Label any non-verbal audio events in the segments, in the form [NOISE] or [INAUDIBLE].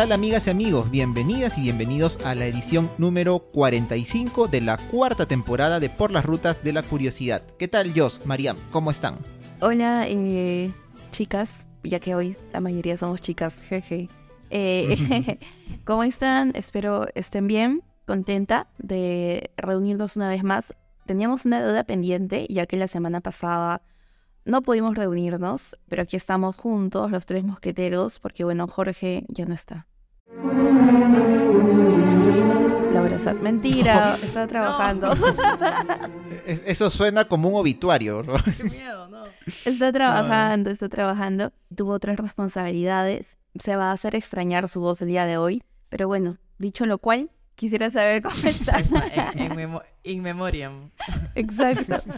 ¿Qué tal amigas y amigos? Bienvenidas y bienvenidos a la edición número 45 de la cuarta temporada de Por las Rutas de la Curiosidad. ¿Qué tal Jos, Mariam? ¿Cómo están? Hola eh, chicas, ya que hoy la mayoría somos chicas, jeje. Eh, [LAUGHS] ¿Cómo están? Espero estén bien, contenta de reunirnos una vez más. Teníamos una deuda pendiente, ya que la semana pasada no pudimos reunirnos, pero aquí estamos juntos, los tres mosqueteros, porque bueno, Jorge ya no está. La verdad, mentira, está trabajando. [LAUGHS] Eso suena como un obituario. ¿no? Qué miedo, ¿no? Está trabajando, está trabajando. Tuvo otras responsabilidades. Se va a hacer extrañar su voz el día de hoy. Pero bueno, dicho lo cual, quisiera saber cómo [LAUGHS] está. En, en memo- in memoriam. Exacto. [LAUGHS]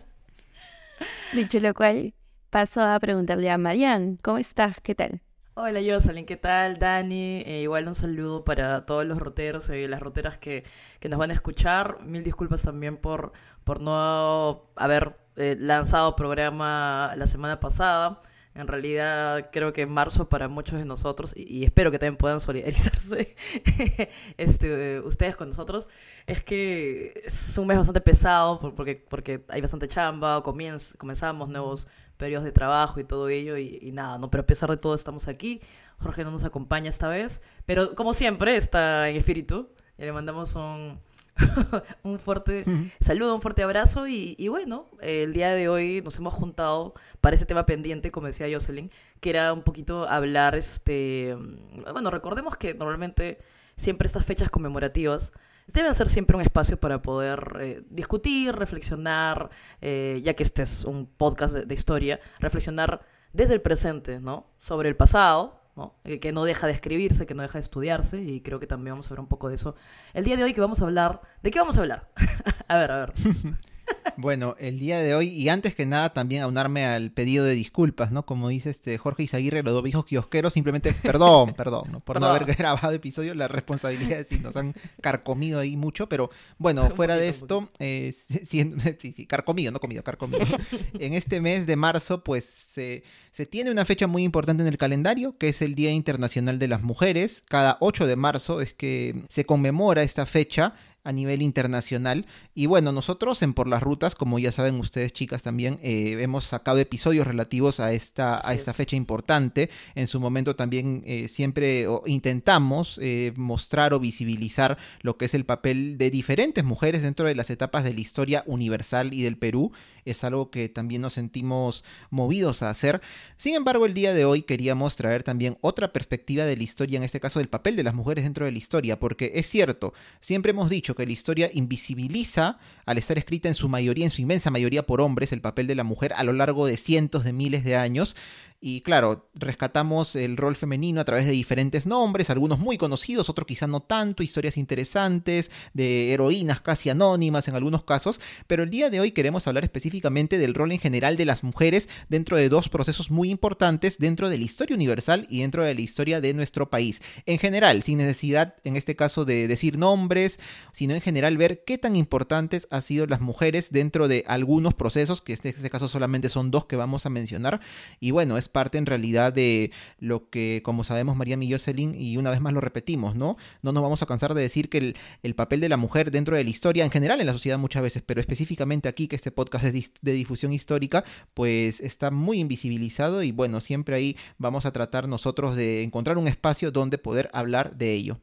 Dicho lo cual, paso a preguntarle a Marian, ¿cómo estás? ¿Qué tal? Hola Jocelyn, ¿qué tal? Dani, Eh, igual un saludo para todos los roteros y las roteras que, que nos van a escuchar. Mil disculpas también por, por no haber eh, lanzado programa la semana pasada. En realidad creo que en marzo para muchos de nosotros, y, y espero que también puedan solidarizarse [LAUGHS] este, eh, ustedes con nosotros, es que es un mes bastante pesado por- porque, porque hay bastante chamba, comienz- comenzamos nuevos periodos de trabajo y todo ello, y, y nada, ¿no? Pero a pesar de todo estamos aquí. Jorge no nos acompaña esta vez, pero como siempre está en espíritu. Y le mandamos un, [LAUGHS] un fuerte saludo, un fuerte abrazo y, y bueno, el día de hoy nos hemos juntado para ese tema pendiente, como decía Jocelyn, que era un poquito hablar, este, mm, bueno, recordemos que normalmente siempre estas fechas conmemorativas deben ser siempre un espacio para poder eh, discutir, reflexionar, eh, ya que este es un podcast de, de historia, reflexionar desde el presente, ¿no? Sobre el pasado, ¿no? Eh, que no deja de escribirse, que no deja de estudiarse, y creo que también vamos a hablar un poco de eso. El día de hoy que vamos a hablar, ¿de qué vamos a hablar? [LAUGHS] a ver, a ver. [LAUGHS] Bueno, el día de hoy, y antes que nada también aunarme al pedido de disculpas, ¿no? Como dice este Jorge Izaguirre, los dos viejos kiosqueros, simplemente perdón, [LAUGHS] perdón, ¿no? por no haber grabado episodio, las responsabilidades sí nos han carcomido ahí mucho, pero bueno, fuera de poquito, esto, eh, sí, sí, carcomido, no comido, carcomido. [LAUGHS] en este mes de marzo, pues se, se tiene una fecha muy importante en el calendario, que es el Día Internacional de las Mujeres. Cada 8 de marzo es que se conmemora esta fecha a nivel internacional. Y bueno, nosotros en Por las Rutas, como ya saben ustedes chicas también, eh, hemos sacado episodios relativos a esta, a esta es. fecha importante. En su momento también eh, siempre intentamos eh, mostrar o visibilizar lo que es el papel de diferentes mujeres dentro de las etapas de la historia universal y del Perú. Es algo que también nos sentimos movidos a hacer. Sin embargo, el día de hoy queríamos traer también otra perspectiva de la historia, en este caso del papel de las mujeres dentro de la historia, porque es cierto, siempre hemos dicho que la historia invisibiliza, al estar escrita en su mayoría, en su inmensa mayoría por hombres, el papel de la mujer a lo largo de cientos de miles de años. Y claro, rescatamos el rol femenino a través de diferentes nombres, algunos muy conocidos, otros quizá no tanto, historias interesantes, de heroínas casi anónimas en algunos casos, pero el día de hoy queremos hablar específicamente del rol en general de las mujeres dentro de dos procesos muy importantes dentro de la historia universal y dentro de la historia de nuestro país. En general, sin necesidad en este caso de decir nombres, sino en general ver qué tan importantes han sido las mujeres dentro de algunos procesos, que en este caso solamente son dos que vamos a mencionar, y bueno, es parte en realidad de lo que, como sabemos, María y Jocelyn, y una vez más lo repetimos, ¿no? No nos vamos a cansar de decir que el, el papel de la mujer dentro de la historia, en general en la sociedad muchas veces, pero específicamente aquí, que este podcast es de difusión histórica, pues está muy invisibilizado y bueno, siempre ahí vamos a tratar nosotros de encontrar un espacio donde poder hablar de ello.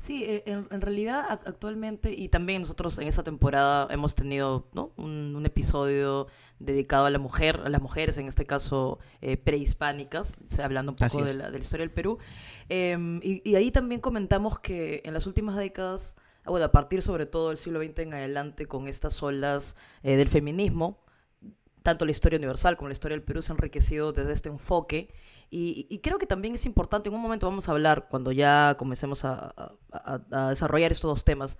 Sí, eh, en, en realidad ac- actualmente, y también nosotros en esta temporada hemos tenido ¿no? un, un episodio dedicado a la mujer, a las mujeres, en este caso eh, prehispánicas, hablando un poco de la, de la historia del Perú. Em, y, y ahí también comentamos que en las últimas décadas, ah, bueno, a partir sobre todo del siglo XX en adelante, con estas olas eh, del feminismo, tanto la historia universal como la historia del Perú se han enriquecido desde este enfoque. Y, y creo que también es importante, en un momento vamos a hablar, cuando ya comencemos a, a- a- desarrollar estos dos temas,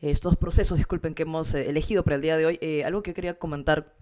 estos procesos, disculpen, que hemos eh, elegido para el día de hoy, eh, algo que yo quería comentar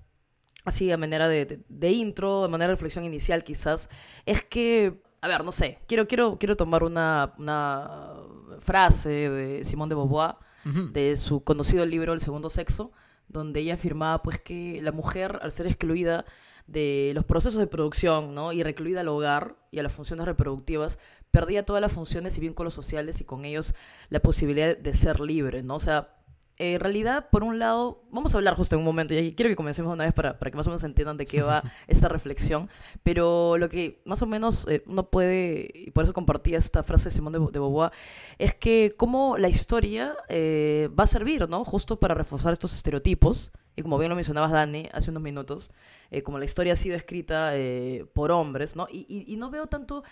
así a manera de, de- de intro, de manera de reflexión inicial quizás, es que, a ver, no sé, quiero, quiero, quiero tomar una, una frase de Simone de Beauvoir, Ujú. de su conocido libro El segundo sexo, donde ella afirmaba pues que la mujer al ser excluida de los procesos de producción, ¿no? Y recluida al hogar y a las funciones reproductivas, perdía todas las funciones y vínculos sociales y con ellos la posibilidad de ser libre, ¿no? O sea, en realidad, por un lado, vamos a hablar justo en un momento, y quiero que comencemos una vez para, para que más o menos entiendan de qué va [LAUGHS] esta reflexión, pero lo que más o menos eh, uno puede, y por eso compartía esta frase de Simón de, de Beauvoir, es que cómo la historia eh, va a servir, ¿no? Justo para reforzar estos estereotipos, y como bien lo mencionabas, Dani, hace unos minutos, eh, como la historia ha sido escrita por hombres, ¿no? Y, y, y no veo tanto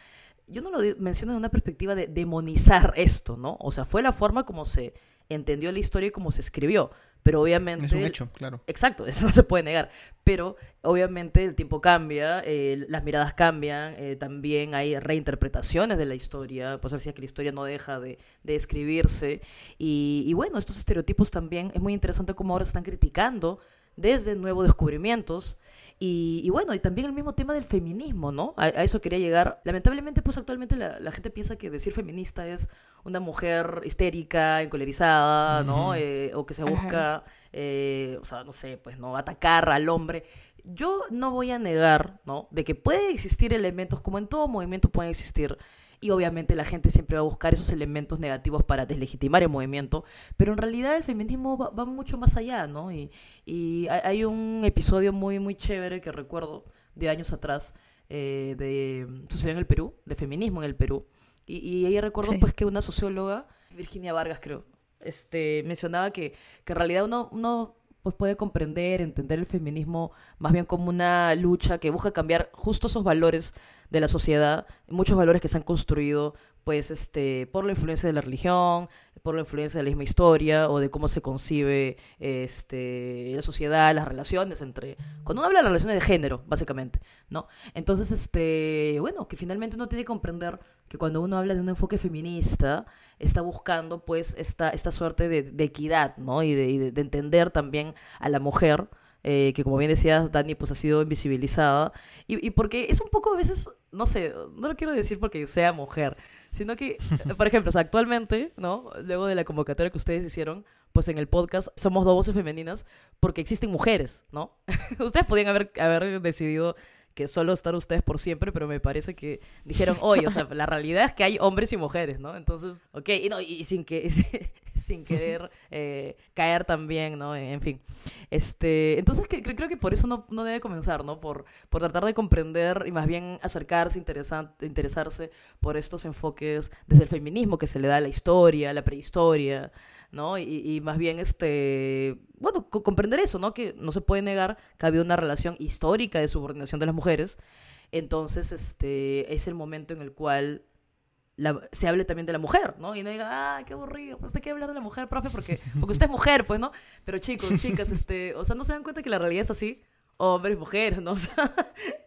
yo no lo menciono de una perspectiva de demonizar esto, ¿no? O sea, fue la forma como se entendió la historia y cómo se escribió. Pero obviamente... Es un hecho, claro. Exacto, [LAUGHS] eso no se puede negar. Pero obviamente el tiempo cambia, eh, las miradas cambian, eh, también hay reinterpretaciones de la historia, pues decía que la historia no deja de, de escribirse. Y, y, bueno, estos estereotipos también es muy interesante cómo ahora se están criticando desde nuevos descubrimientos y, y, bueno, y también el mismo tema del feminismo, ¿no? A, a eso quería llegar. Lamentablemente, pues actualmente la, la, gente piensa que decir feminista es una mujer histérica, encolerizada, ¿no? Uh -huh. eh, o que se busca, eh, o sea, no sé, pues, ¿no? Atacar al hombre. Yo no voy a negar, ¿no? De que pueden existir elementos, como en todo movimiento pueden existir y obviamente la gente siempre va a buscar esos elementos negativos para deslegitimar el movimiento, pero en realidad el feminismo va, va mucho más allá, ¿no? Y, y, hay un episodio muy, muy chévere que recuerdo de años atrás, eh, de, sucedió en el Perú, de feminismo en el Perú, y, y ahí recuerdo sí. pues que una socióloga, Virginia Vargas creo, este, mencionaba que, que en realidad uno, uno pues puede comprender, entender el feminismo más bien como una lucha que busca cambiar justo esos valores de la sociedad, muchos valores que se han construido pues este por la influencia de la religión, por la influencia de la misma historia o de cómo se concibe este la sociedad, las relaciones entre cuando uno habla de relaciones de género, básicamente, ¿no? Entonces este, bueno, que finalmente uno tiene que comprender que cuando uno habla de un enfoque feminista, está buscando pues esta, esta suerte de, equidad, ¿no? Y, de, entender también a la mujer eh, que como bien decías, Dani, pues ha sido invisibilizada. Y, porque es un poco a veces, no sé, no lo quiero decir porque sea mujer, sino que, [LAUGHS] por ejemplo, actualmente, ¿no? Luego de la convocatoria que ustedes hicieron, pues en el podcast somos dos voces femeninas porque existen mujeres, ¿no? [LAUGHS] ustedes podían haber, haber decidido que solo estar ustedes por siempre, pero me parece que dijeron, oye, o sea, [LAUGHS] la realidad es que hay hombres y mujeres, ¿no? Entonces, ok, y, no, y sin que [LAUGHS] sin querer eh, caer también, ¿no? En fin. Este, entonces que, creo que por eso no, no debe comenzar, ¿no? Por, por tratar de comprender y más bien acercarse, interesarse por estos enfoques desde el feminismo que se le da a la historia, a la prehistoria, ¿no? Y, y, más bien, este, bueno, comprender eso, ¿no? Que no se puede negar que ha habido una relación histórica de subordinación de las mujeres. Entonces, este, es el momento en el cual la, se hable también de la mujer, ¿no? Y no diga, ah, qué aburrido, pues usted quiere hablar de la mujer, profe, porque, porque usted es mujer, pues, ¿no? Pero chicos, chicas, este, o sea, no se dan cuenta que la realidad es así, hombres, mujeres, ¿no? [LAUGHS] O sea,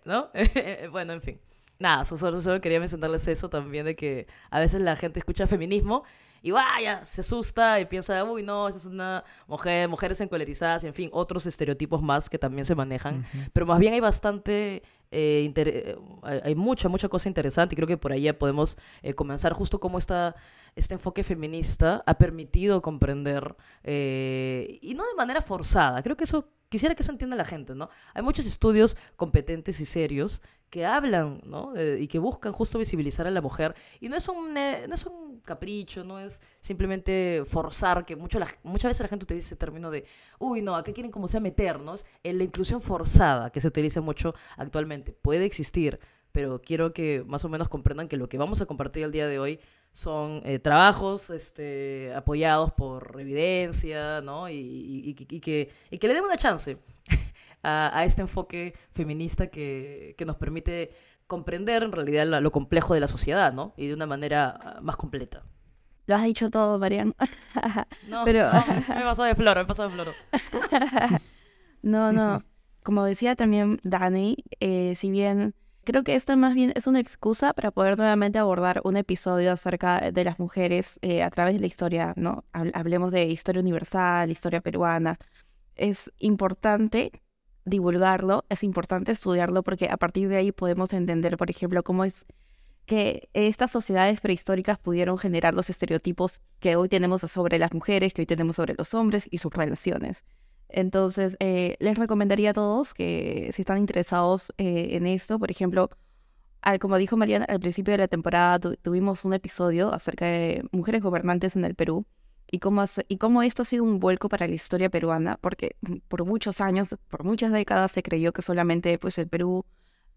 ¿no? [LAUGHS] bueno, en fin. Nada, solo, solo quería mencionarles eso también de que a veces la gente escucha feminismo y vaya, se asusta y piensa, uy, no, esa es una mujer, mujeres encolerizadas y en fin, otros estereotipos más que también se manejan. Uh -huh. Pero más bien hay bastante, eh, inter... hay mucha, mucha cosa interesante y creo que por ahí ya podemos eh, comenzar justo como esta, este enfoque feminista ha permitido comprender, eh, y no de manera forzada, creo que eso, quisiera que eso entienda la gente, ¿no? Hay muchos estudios competentes y serios que hablan, ¿no? Eh, y que buscan justo visibilizar a la mujer. Y no es un, eh, no es un capricho, no es simplemente forzar, que mucho la, muchas veces la gente utiliza ese término de, uy, no, ¿a qué quieren como sea meternos? En la inclusión forzada, que se utiliza mucho actualmente. Puede existir, pero quiero que más o menos comprendan que lo que vamos a compartir el día de hoy son eh, trabajos este, apoyados por evidencia, ¿no? Y, y, y, y, que, y que le den una chance [LAUGHS] a, a este enfoque feminista que, que, nos permite comprender en realidad lo, lo, complejo de la sociedad, ¿no? Y de una manera ah, más completa. Lo has dicho todo, Marian. [LAUGHS] no, Pero... no, me pasó de floro, me pasó de floro. [LAUGHS] no, no. Como decía también Dani, eh, si bien creo que esta más bien es una excusa para poder nuevamente abordar un episodio acerca de las mujeres eh, a través de la historia, ¿no? Hablemos de historia universal, historia peruana. Es importante divulgarlo, es importante estudiarlo porque a partir de ahí podemos entender, por ejemplo, cómo es que estas sociedades prehistóricas pudieron generar los estereotipos que hoy tenemos sobre las mujeres, que hoy tenemos sobre los hombres y sus relaciones. Entonces, eh, les recomendaría a todos que si están interesados eh, en esto, por ejemplo, como dijo Mariana, al principio de la temporada tuvimos un episodio acerca de mujeres gobernantes en el Perú y cómo, y cómo esto ha sido un vuelco para la historia peruana, porque por muchos años, por muchas décadas se creyó que solamente pues, el Perú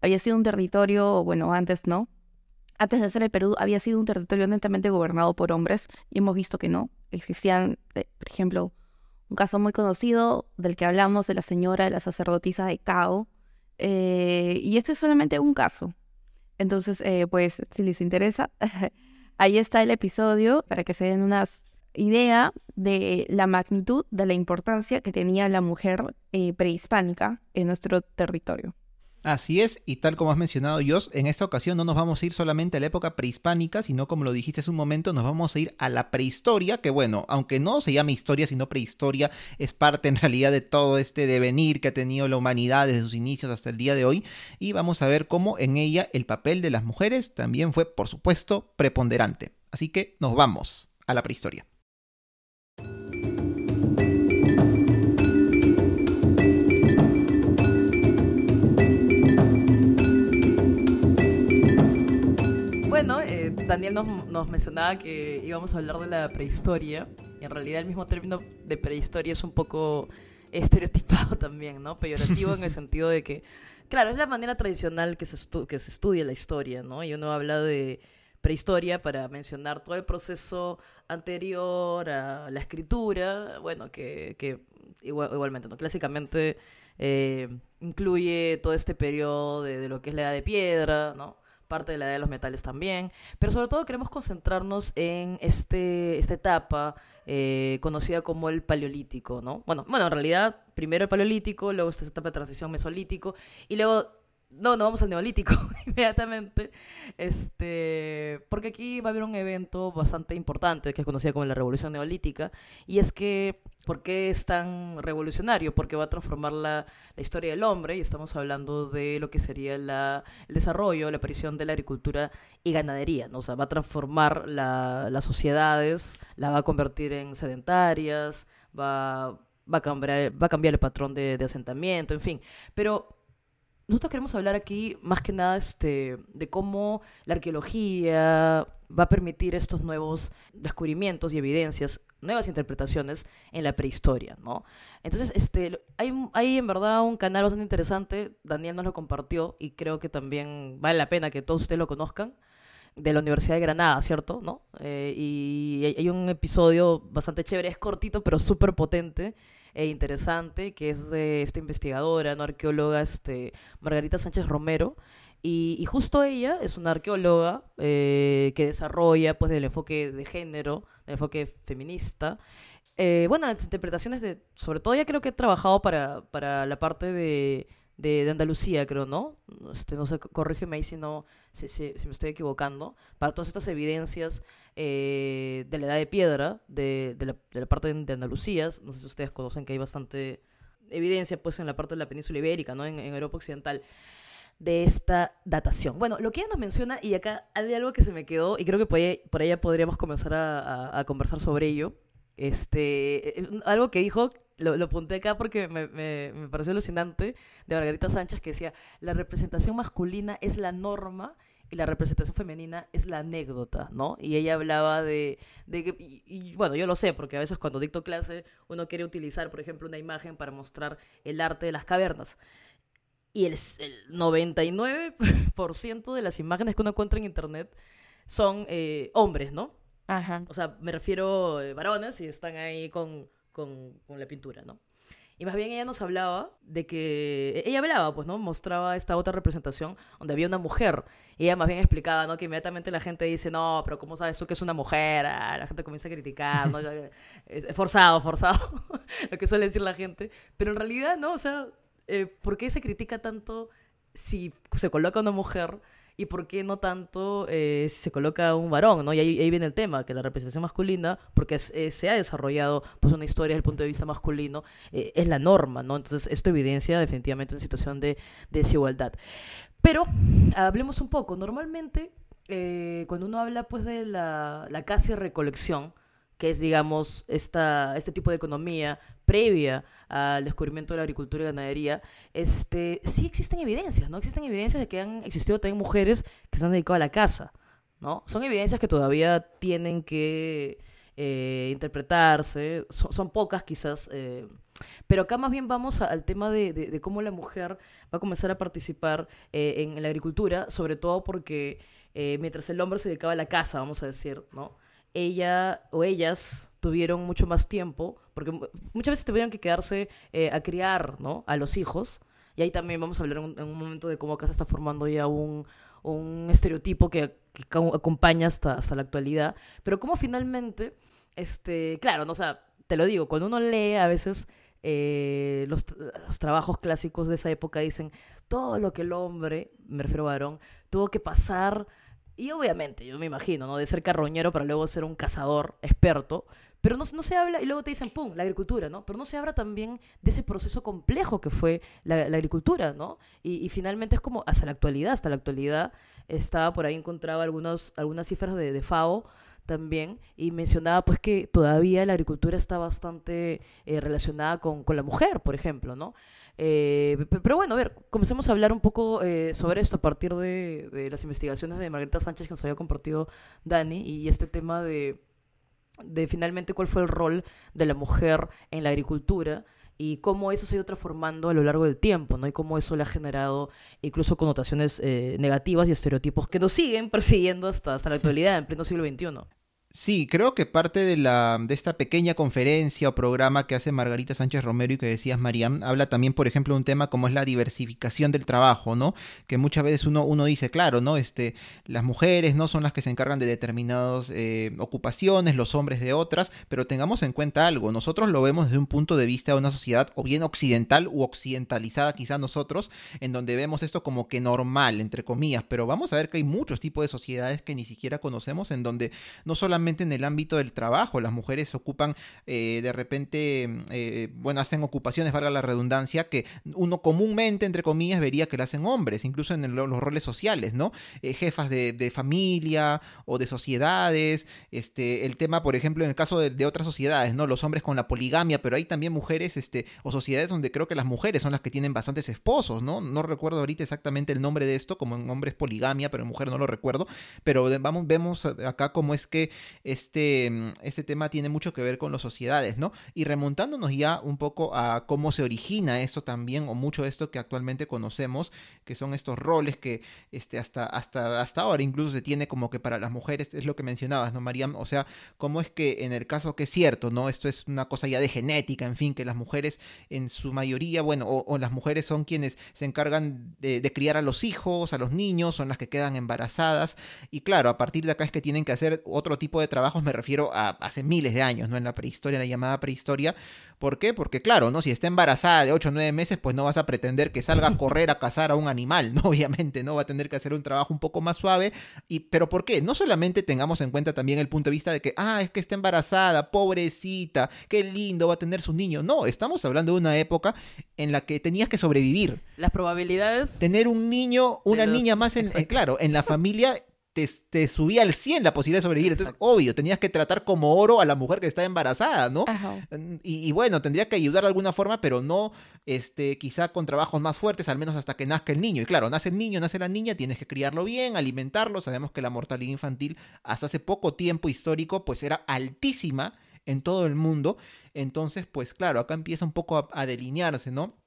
había sido un territorio, bueno, antes no, antes de ser el Perú había sido un territorio netamente gobernado por hombres y hemos visto que no. Existían, eh, por ejemplo, un caso muy conocido del que hablamos de la señora de la sacerdotisa de Cao. Eh, y este es solamente un caso. Entonces, eh, pues, si les interesa, [LAUGHS] ahí está el episodio para que se den una idea de la magnitud, de la importancia que tenía la mujer prehispánica en nuestro territorio. Así es, y tal como has mencionado, Jos, en esta ocasión no nos vamos a ir solamente a la época prehispánica, sino como lo dijiste hace un momento, nos vamos a ir a la prehistoria, que bueno, aunque no se llame historia, sino prehistoria, es parte en realidad de todo este devenir que ha tenido la humanidad desde sus inicios hasta el día de hoy, y vamos a ver cómo en ella el papel de las mujeres también fue, por supuesto, preponderante. Así que nos vamos a la prehistoria. Daniel nos, mencionaba que íbamos a hablar de la prehistoria. Y en realidad el mismo término de prehistoria es un poco estereotipado [LAUGHS] también, ¿no? Peyorativo en el [LAUGHS] sentido de que, claro, es la manera tradicional que se, que se estudia la historia, ¿no? Y uno habla de prehistoria para mencionar todo el proceso anterior a la escritura, bueno, que, igualmente, ¿no? Clásicamente eh, incluye todo este periodo de, de, lo que es la edad de piedra, ¿no? Parte de la edad de los metales también, pero sobre todo queremos concentrarnos en este, esta etapa eh, conocida como el paleolítico, ¿no? Bueno, bueno, en realidad primero el paleolítico, luego esta etapa de transición mesolítico y luego no, no vamos al neolítico [LAUGHS] inmediatamente, este, porque aquí va a haber un evento bastante importante que es conocido como la Revolución Neolítica, y es que, ¿por qué es tan revolucionario? Porque va a transformar la, la historia del hombre, y estamos hablando de lo que sería la, el desarrollo, la aparición de la agricultura y ganadería, ¿no? O sea, va a transformar la, las sociedades, la va a convertir en sedentarias, va, va, a, cambiar, va a cambiar el patrón de, de asentamiento, en fin, pero nosotros queremos hablar aquí más que nada este, de cómo la arqueología va a permitir estos nuevos descubrimientos y evidencias, nuevas interpretaciones en la prehistoria, ¿no? Entonces, este, hay, hay en verdad un canal bastante interesante, Daniel nos lo compartió y creo que también vale la pena que todos ustedes lo conozcan, de la Universidad de Granada, ¿cierto? ¿No? Eh, y hay un episodio bastante chévere, es cortito pero súper potente, e interesante, que es de esta investigadora, no arqueóloga, este, Margarita Sánchez Romero. Y, justo ella es una arqueóloga eh, que desarrolla pues el enfoque de género, el enfoque feminista. Eh, bueno, las interpretaciones de, sobre todo ya creo que he trabajado para, para la parte de, de, Andalucía, creo, ¿no? Este, no sé, corrígeme ahí si no, si, si, me estoy equivocando, para todas estas evidencias eh, de la edad de piedra, de, de, la, de, la, parte de Andalucía, no sé si ustedes conocen que hay bastante evidencia, pues, en la parte de la península ibérica, ¿no? En, en Europa Occidental de esta datación. Bueno, lo que ella nos menciona, y acá hay algo que se me quedó, y creo que por ahí, por ahí podríamos comenzar a, a, a conversar sobre ello, este, eh, algo que dijo lo, lo apunté acá porque me, me, me, pareció alucinante, de Margarita Sánchez, que decía, la representación masculina es la norma y la representación femenina es la anécdota, ¿no? Y ella hablaba de, de que, y, bueno, yo lo sé, porque a veces cuando dicto clase uno quiere utilizar, por ejemplo, una imagen para mostrar el arte de las cavernas. Y el, el 99% de las imágenes que uno encuentra en internet son eh, hombres, ¿no? Ajá. O sea, me refiero a eh, varones y están ahí con con, la pintura, ¿no? Y más bien ella nos hablaba de que... Ella hablaba, pues, ¿no? Mostraba esta otra representación donde había una mujer. Y ella más bien explicaba, ¿no? Que inmediatamente la gente dice, no, pero ¿cómo sabes tú que es una mujer? Ah, la gente comienza a criticar, ¿no? es forzado, forzado, [LAUGHS] lo que suele decir la gente. Pero en realidad, ¿no? O sea, eh, ¿por qué se critica tanto si se coloca una mujer y por qué no tanto eh, se coloca un varón, ¿no? Y ahí, viene el tema, que la representación masculina, porque eh, se ha desarrollado pues una historia desde el punto de vista masculino, eh, es la norma, ¿no? Entonces esto evidencia definitivamente una situación de, desigualdad. Pero hablemos un poco, normalmente cuando uno habla pues de la, la casi recolección, que es, digamos, esta, este tipo de economía previa al descubrimiento de la agricultura y ganadería, este, sí existen evidencias, ¿no? Existen evidencias de que han existido también mujeres que se han dedicado a la caza, ¿no? Son evidencias que todavía tienen que eh, interpretarse, son, pocas quizás, eh, pero acá más bien vamos al tema de, cómo la mujer va a comenzar a participar eh, en, la agricultura, sobre todo porque mientras el hombre se dedicaba a la caza, vamos a decir, ¿no? Ella o ellas tuvieron mucho más tiempo, porque muchas veces tuvieron que quedarse a criar, ¿no? A los hijos. Y ahí también vamos a hablar en un, momento de cómo acá se está formando ya un, un estereotipo que, acompaña hasta, hasta la actualidad. Pero cómo finalmente este, claro, no, o sea, te lo digo, cuando uno lee a veces eh, los, trabajos clásicos de esa época dicen todo lo que el hombre, me refiero a varón, tuvo que pasar, y obviamente, yo me imagino, ¿no? De ser carroñero para luego ser un cazador experto, pero no, no, se habla, y luego te dicen, ¡pum!, la agricultura, ¿no? Pero no se habla también de ese proceso complejo que fue la, agricultura, ¿no? Y, finalmente es como, hasta la actualidad, hasta la actualidad, estaba por ahí, encontraba algunos, algunas cifras de, de FAO, también y mencionaba pues que todavía la agricultura está bastante eh, relacionada con, con, la mujer, por ejemplo, ¿no? Eh, pero bueno, a ver, comencemos a hablar un poco eh, sobre esto a partir de, de, las investigaciones de Margarita Sánchez que nos había compartido Dani y este tema de, de finalmente cuál fue el rol de la mujer en la agricultura y cómo eso se ha ido transformando a lo largo del tiempo, ¿no? Y cómo eso le ha generado incluso connotaciones eh, negativas y estereotipos que nos siguen persiguiendo hasta, hasta la actualidad, en pleno siglo XXI. Sí, creo que parte de, la, de esta pequeña conferencia o programa que hace Margarita Sánchez Romero y que decías, Mariam, habla también, por ejemplo, de un tema como es la diversificación del trabajo, ¿no? Que muchas veces uno, uno dice, claro, ¿no? Este, las mujeres no son las que se encargan de determinadas eh, ocupaciones, los hombres de otras, pero tengamos en cuenta algo, nosotros lo vemos desde un punto de vista de una sociedad o bien occidental u occidentalizada quizá nosotros, en donde vemos esto como que normal, entre comillas, pero vamos a ver que hay muchos tipos de sociedades que ni siquiera conocemos, en donde no solamente en el ámbito del trabajo. Las mujeres ocupan eh, de repente, eh, bueno, hacen ocupaciones, valga la redundancia, que uno comúnmente, entre comillas, vería que lo hacen hombres, incluso en los roles sociales, ¿no? Eh, jefas de, familia o de sociedades. Este, el tema, por ejemplo, en el caso de, otras sociedades, ¿no? Los hombres con la poligamia, pero hay también mujeres este, o sociedades donde creo que las mujeres son las que tienen bastantes esposos, ¿no? No recuerdo ahorita exactamente el nombre de esto, como en hombres poligamia, pero en mujer no lo recuerdo. Pero vamos, vemos acá cómo es que este, mm, este tema tiene mucho que ver con las sociedades, ¿no? Y remontándonos ya un poco a cómo se origina eso también, o mucho de esto que actualmente conocemos, que son estos roles que este, hasta, hasta, hasta ahora incluso se tiene como que para las mujeres, es lo que mencionabas, ¿no, Mariam? O sea, cómo es que en el caso que es cierto, ¿no? Esto es una cosa ya de genética, en fin, que las mujeres en su mayoría, bueno, o, las mujeres son quienes se encargan de, de criar a los hijos, a los niños, son las que quedan embarazadas, y claro, a partir de acá es que tienen que hacer otro tipo de trabajos me refiero a hace miles de años, ¿no? En la prehistoria, la llamada prehistoria. ¿Por qué? Porque claro, ¿no? Si está embarazada de 8 o 9 meses, pues no vas a pretender que salga a [LAUGHS] correr a cazar a un animal, ¿no? [LAUGHS] Obviamente, ¿no? Va a tener que hacer un trabajo un poco más suave. Y, ¿Pero por qué? No solamente tengamos en cuenta también el punto de vista de que, ah, es que está embarazada, pobrecita, qué lindo va a tener su niño. No, estamos hablando de una época en la que tenías que sobrevivir. Las probabilidades. Tener un niño, una niña más en, claro, en la familia te, subía al 100 la posibilidad de sobrevivir. Entonces, obvio, tenías que tratar como oro a la mujer que está embarazada, ¿no? Y, bueno, tendría que ayudar de alguna forma, pero no este, quizá con trabajos más fuertes, al menos hasta que nazca el niño. Y claro, nace el niño, nace la niña, tienes que criarlo bien, alimentarlo. Sabemos que la mortalidad infantil hasta hace poco tiempo histórico, pues era altísima en todo el mundo. Entonces, pues claro, acá empieza un poco a delinearse, ¿no?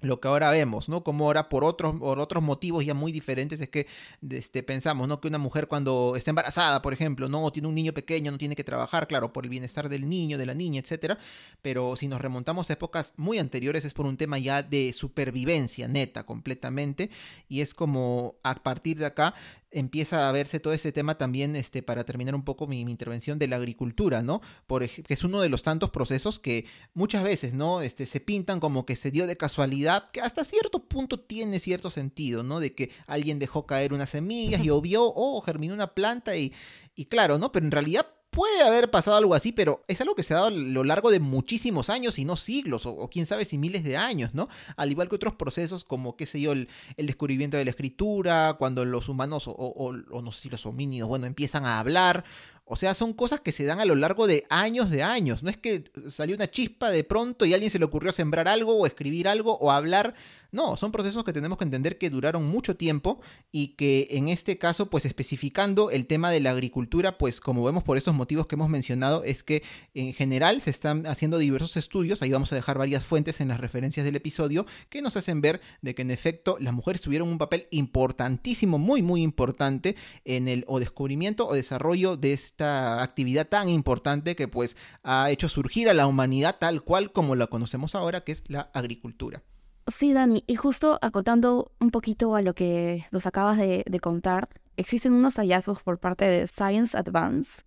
Lo que ahora vemos, ¿no? Como ahora por otros, por otros motivos ya muy diferentes es que este, pensamos, ¿no? Que una mujer cuando está embarazada, por ejemplo, ¿no? O tiene un niño pequeño, no tiene que trabajar, claro, por el bienestar del niño, de la niña, etcétera. Pero si nos remontamos a épocas muy anteriores es por un tema ya de supervivencia neta, completamente. Y es como a partir de acá empieza a verse todo ese tema también, este, para terminar un poco mi, intervención de la agricultura, ¿no? Por, que es uno de los tantos procesos que muchas veces, ¿no? Este, se pintan como que se dio de casualidad, que hasta cierto punto tiene cierto sentido, ¿no? De que alguien dejó caer unas semillas, llovió, oh, germinó una planta y, y claro, ¿no? Pero en realidad puede haber pasado algo así, pero es algo que se ha dado a lo largo de muchísimos años y no siglos, o, quién sabe si miles de años, ¿no? Al igual que otros procesos como, qué sé yo, el, descubrimiento de la escritura, cuando los humanos, o, o, no sé si los homínidos, bueno, empiezan a hablar, O sea, son cosas que se dan a lo largo de años de años. No es que salió una chispa de pronto y a alguien se le ocurrió sembrar algo o escribir algo o hablar no, son procesos que tenemos que entender que duraron mucho tiempo y que en este caso, pues especificando el tema de la agricultura, pues como vemos por estos motivos que hemos mencionado, es que en general se están haciendo diversos estudios, ahí vamos a dejar varias fuentes en las referencias del episodio, que nos hacen ver de que en efecto las mujeres tuvieron un papel importantísimo, muy, muy importante en el o descubrimiento o desarrollo de esta actividad tan importante que pues ha hecho surgir a la humanidad tal cual como la conocemos ahora, que es la agricultura. Sí, Dani, y justo acotando un poquito a lo que nos acabas de, contar, existen unos hallazgos por parte de Science Advance.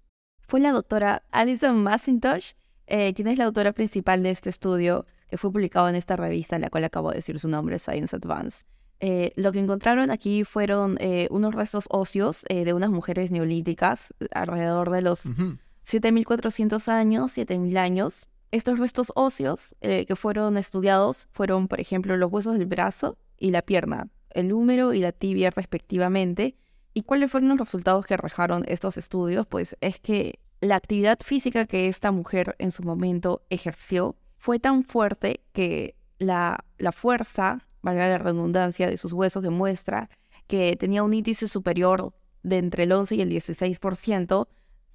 Fue la doctora Alison Macintosh, eh, quien es la autora principal de este estudio que fue publicado en esta revista, en la cual acabo de decir su nombre, Science Advance. Eh, lo que encontraron aquí fueron eh, unos restos óseos de unas mujeres neolíticas alrededor de los 7.400 años, 7.000 años, estos restos óseos eh, que fueron estudiados fueron, por ejemplo, los huesos del brazo y la pierna, el húmero y la tibia respectivamente. ¿Y cuáles fueron los resultados que arrojaron estos estudios? Pues es que la actividad física que esta mujer en su momento ejerció fue tan fuerte que la, la fuerza, valga la redundancia, de sus huesos demuestra que tenía un índice superior de entre el 11 y el 16%,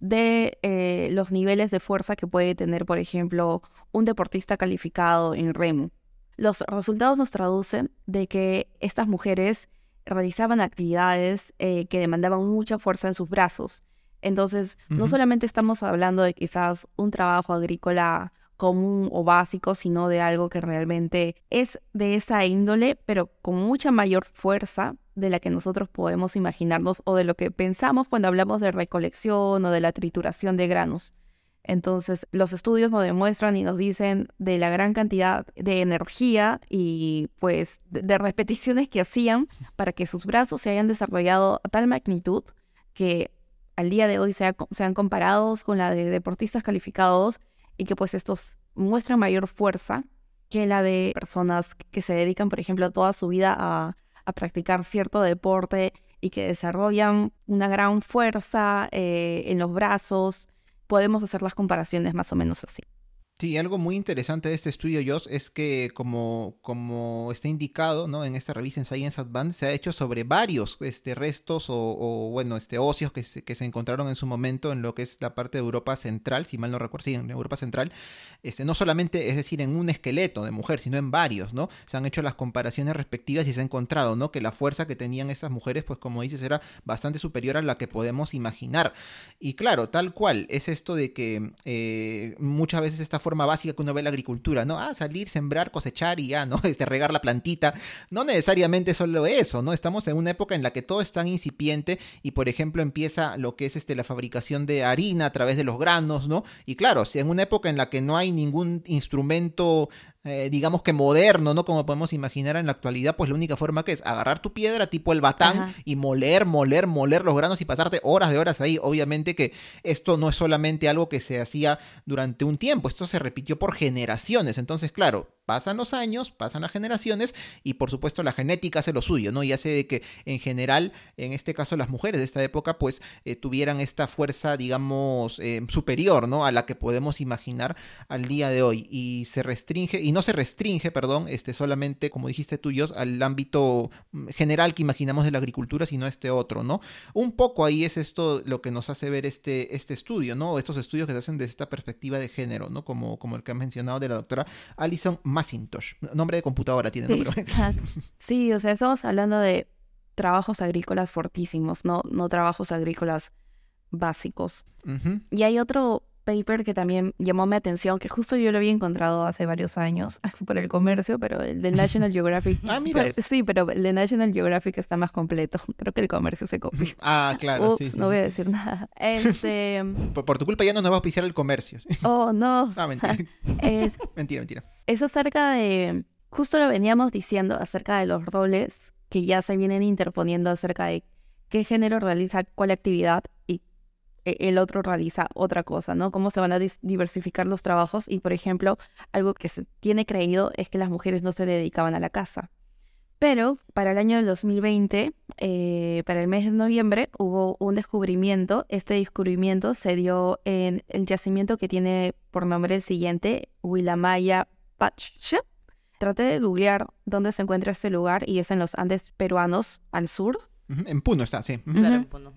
de eh, los niveles de fuerza que puede tener, por ejemplo, un deportista calificado en remo. Los resultados nos traducen de que estas mujeres realizaban actividades eh, que demandaban mucha fuerza en sus brazos. Entonces, no solamente estamos hablando de quizás un trabajo agrícola común o básico, sino de algo que realmente es de esa índole, pero con mucha mayor fuerza de la que nosotros podemos imaginarnos o de lo que pensamos cuando hablamos de recolección o de la trituración de granos. Entonces, los estudios nos demuestran y nos dicen de la gran cantidad de energía y pues de, repeticiones que hacían para que sus brazos se hayan desarrollado a tal magnitud que al día de hoy sean comparados con la de deportistas calificados y que pues estos muestran mayor fuerza que la de personas que se dedican, por ejemplo, toda su vida a, practicar cierto deporte y que desarrollan una gran fuerza eh, en los brazos. Podemos hacer las comparaciones más o menos así. Sí, algo muy interesante de este estudio, Joss, es que como, como está indicado ¿no? en esta revista en Science Advance, se ha hecho sobre varios este, restos o, bueno, este, óseos que se, que se encontraron en su momento en lo que es la parte de Europa Central, si mal no recuerdo, sí, en Europa Central, este, no solamente, es decir, en un esqueleto de mujer, sino en varios, ¿no? Se han hecho las comparaciones respectivas y se ha encontrado, ¿no? Que la fuerza que tenían esas mujeres, pues como dices, era bastante superior a la que podemos imaginar. Y claro, tal cual, es esto de que eh, muchas veces esta forma básica que uno ve la agricultura, ¿no? Ah, salir, sembrar, cosechar y ya, ¿no? [LAUGHS] Este, regar la plantita. No necesariamente solo eso, ¿no? Estamos en una época en la que todo es tan incipiente y, por ejemplo, empieza lo que es este, la fabricación de harina a través de los granos, ¿no? Y claro, si en una época en la que no hay ningún instrumento eh, digamos que moderno, ¿no? Como podemos imaginar en la actualidad, pues la única forma que es agarrar tu piedra tipo el batán y moler, moler, moler los granos y pasarte horas de horas ahí. Obviamente que esto no es solamente algo que se hacía durante un tiempo, esto se repitió por generaciones. Entonces, claro, pasan los años, pasan las generaciones y por supuesto la genética hace lo suyo, ¿no? Y hace de que en general, en este caso las mujeres de esta época, pues eh, tuvieran esta fuerza, digamos, eh, superior, ¿no? A la que podemos imaginar al día de hoy. Y se restringe, y no se restringe, perdón, este, solamente, como dijiste tuyos, al ámbito mm, general que imaginamos de la agricultura, sino este otro, ¿no? Un poco ahí es esto lo que nos hace ver este, este estudio, ¿no? Estos estudios que se hacen desde esta perspectiva de género, ¿no? Como, como el que ha mencionado de la doctora Alison Macintosh. Nombre de computadora tiene, sí. [LAUGHS] sí, o sea, estamos hablando de trabajos agrícolas fortísimos, no, no trabajos agrícolas básicos. Y hay otro paper que también llamó mi atención, que justo yo lo había encontrado hace varios años [LAUGHS] por el comercio, pero el de National [LAUGHS] Geographic. ah, mira. sí, pero el de National Geographic está más completo. Creo que el comercio se copió. ah, claro. sí, no voy a decir nada. Este... Por, tu culpa ya no nos va a auspiciar el comercio. oh, no. Ah, mentira. es... mentira, mentira. Es acerca de. Justo lo veníamos diciendo acerca de los roles que ya se vienen interponiendo acerca de qué género realiza cuál actividad y e, el otro realiza otra cosa, ¿no? Cómo se van a diversificar los trabajos y, por ejemplo, algo que se tiene creído es que las mujeres no se dedicaban a la casa. Pero para el año 2020, eh, para el mes de noviembre, hubo un descubrimiento. Este descubrimiento se dio en el yacimiento que tiene por nombre el siguiente, Willamaya Patch. Traté de googlear dónde se encuentra este lugar y es en los Andes peruanos al sur. En Puno está, sí.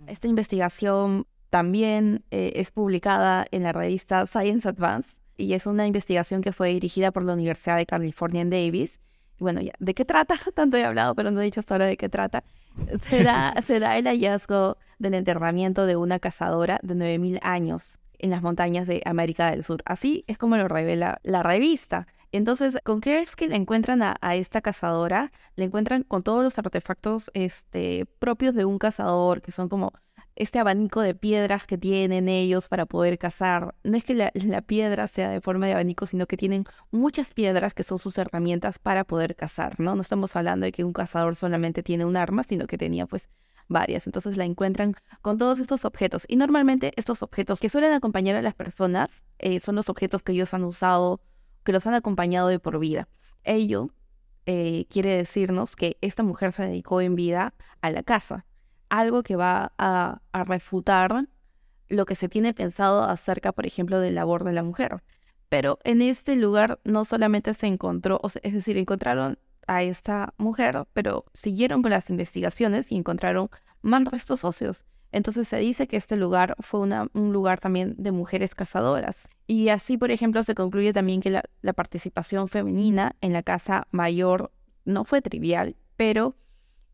Esta investigación también eh, es publicada en la revista Science Advance y es una investigación que fue dirigida por la Universidad de California en Davis. Bueno, ya, ¿de qué trata? [LAUGHS] Tanto he hablado, pero no he dicho hasta ahora de qué trata. Se da, se da el hallazgo del enterramiento de una cazadora de 9.000 años en las montañas de América del Sur. Así es como lo revela la revista. Entonces, ¿con qué es que encuentran a, esta cazadora? Le encuentran con todos los artefactos este, propios de un cazador, que son como este abanico de piedras que tienen ellos para poder cazar. No es que la, piedra sea de forma de abanico, sino que tienen muchas piedras que son sus herramientas para poder cazar, ¿no? No estamos hablando de que un cazador solamente tiene un arma, sino que tenía pues varias. Entonces la encuentran con todos estos objetos. Y normalmente estos objetos que suelen acompañar a las personas eh, son los objetos que ellos han usado, que los han acompañado de por vida. Ello eh, quiere decirnos que esta mujer se dedicó en vida a la casa algo que va a, refutar lo que se tiene pensado acerca, por ejemplo, del labor de la mujer. Pero en este lugar no solamente se encontró, es decir, encontraron a esta mujer, pero siguieron con las investigaciones y encontraron más restos óseos. Entonces se dice que este lugar fue un lugar también de mujeres cazadoras. Y así, por ejemplo, se concluye también que la participación femenina en la casa mayor no fue trivial, pero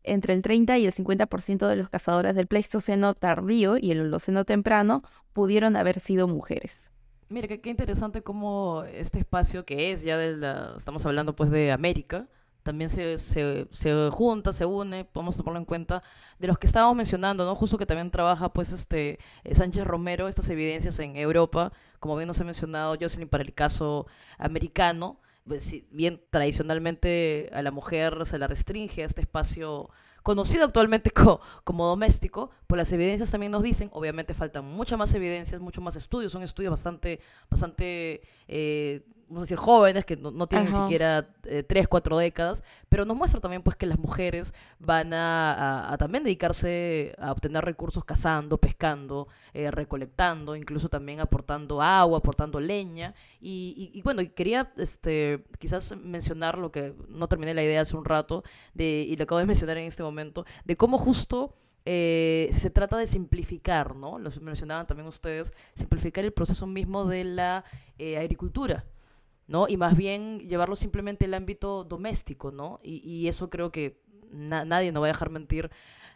entre el 30 y el 50% de los cazadores del Pleistoceno tardío y el Holoceno temprano pudieron haber sido mujeres. Mira, qué, interesante cómo este espacio que es ya de la, estamos hablando pues de América, también se, se, se, junta, se une, podemos tomarlo en cuenta, de los que estábamos mencionando, ¿no? Justo que también trabaja, pues, este, Sánchez Romero, estas evidencias en Europa, como bien nos ha mencionado Jocelyn para el caso americano, pues, bien tradicionalmente a la mujer se la restringe a este espacio conocido actualmente [LAUGHS] como doméstico, pues las evidencias también nos dicen, obviamente faltan muchas más evidencias, muchos más estudios, son estudios bastante, bastante eh, vamos a decir, jóvenes que no, tienen ni siquiera eh, tres, cuatro décadas, pero nos muestra también pues que las mujeres van a, también dedicarse a obtener recursos cazando, pescando, eh, recolectando, incluso también aportando agua, aportando leña. Y, bueno, quería este, quizás mencionar lo que no terminé la idea hace un rato, de, y lo acabo de [LAUGHS] mencionar en este momento, de cómo justo... Eh, se trata de simplificar, ¿no? Lo mencionaban también ustedes, simplificar el proceso mismo de la agricultura, ¿no? Y más bien llevarlo simplemente al ámbito doméstico, ¿no? Y, eso creo que nadie nos va a dejar mentir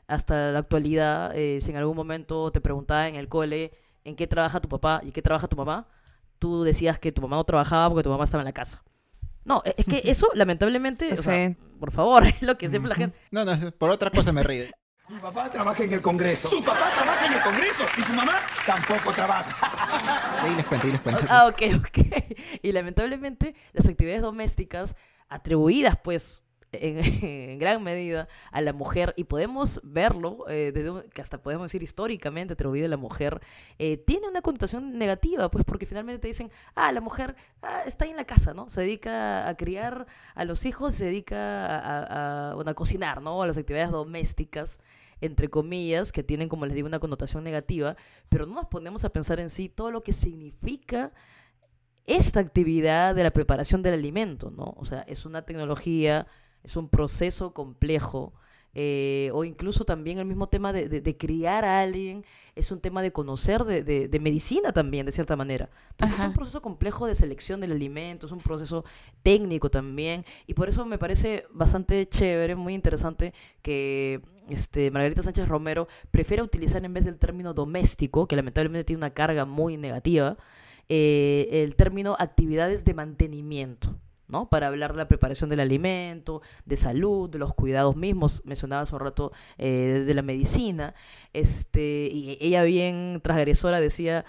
hasta la actualidad. Eh, si en algún momento te preguntaba en el cole en qué trabaja tu papá y qué trabaja tu mamá, tú decías que tu mamá no trabajaba porque tu mamá estaba en la casa. No, es que [LAUGHS] eso, lamentablemente, por favor, [LAUGHS] es lo que siempre la gente... No, no, por otra cosa me ríe. Mi papá trabaja en el Congreso. Su papá trabaja en el Congreso y su mamá tampoco trabaja. [LAUGHS] Ahí les cuento, ahí les cuento. Ah, ok, ok. Y lamentablemente las actividades domésticas atribuidas pues [LAUGHS] en, gran medida a la mujer y podemos verlo, eh, desde que hasta podemos decir históricamente atribuida a la mujer, eh, tiene una connotación negativa, pues porque finalmente te dicen, ah, la mujer ah, está ahí en la casa, ¿no? Se dedica a criar a los hijos, se dedica a, a, a cocinar, ¿no? A las actividades domésticas entre comillas, que tienen, como les digo, una connotación negativa, pero no nos ponemos a pensar en sí todo lo que significa esta actividad de la preparación del alimento, ¿no? O sea, es una tecnología es un proceso complejo. Eh, o incluso también el mismo tema de, criar a alguien, es un tema de conocer de, medicina también, de cierta manera. Entonces es un proceso complejo de selección del alimento, es un proceso técnico también, y por eso me parece bastante chévere, muy interesante que este, Margarita Sánchez Romero prefiera utilizar en vez del término doméstico, que lamentablemente tiene una carga muy negativa, eh, el término actividades de mantenimiento. ¿No? Para hablar de la preparación del alimento, de salud, de los cuidados mismos, mencionaba hace un rato eh, de la medicina, este, y ella bien transgresora decía,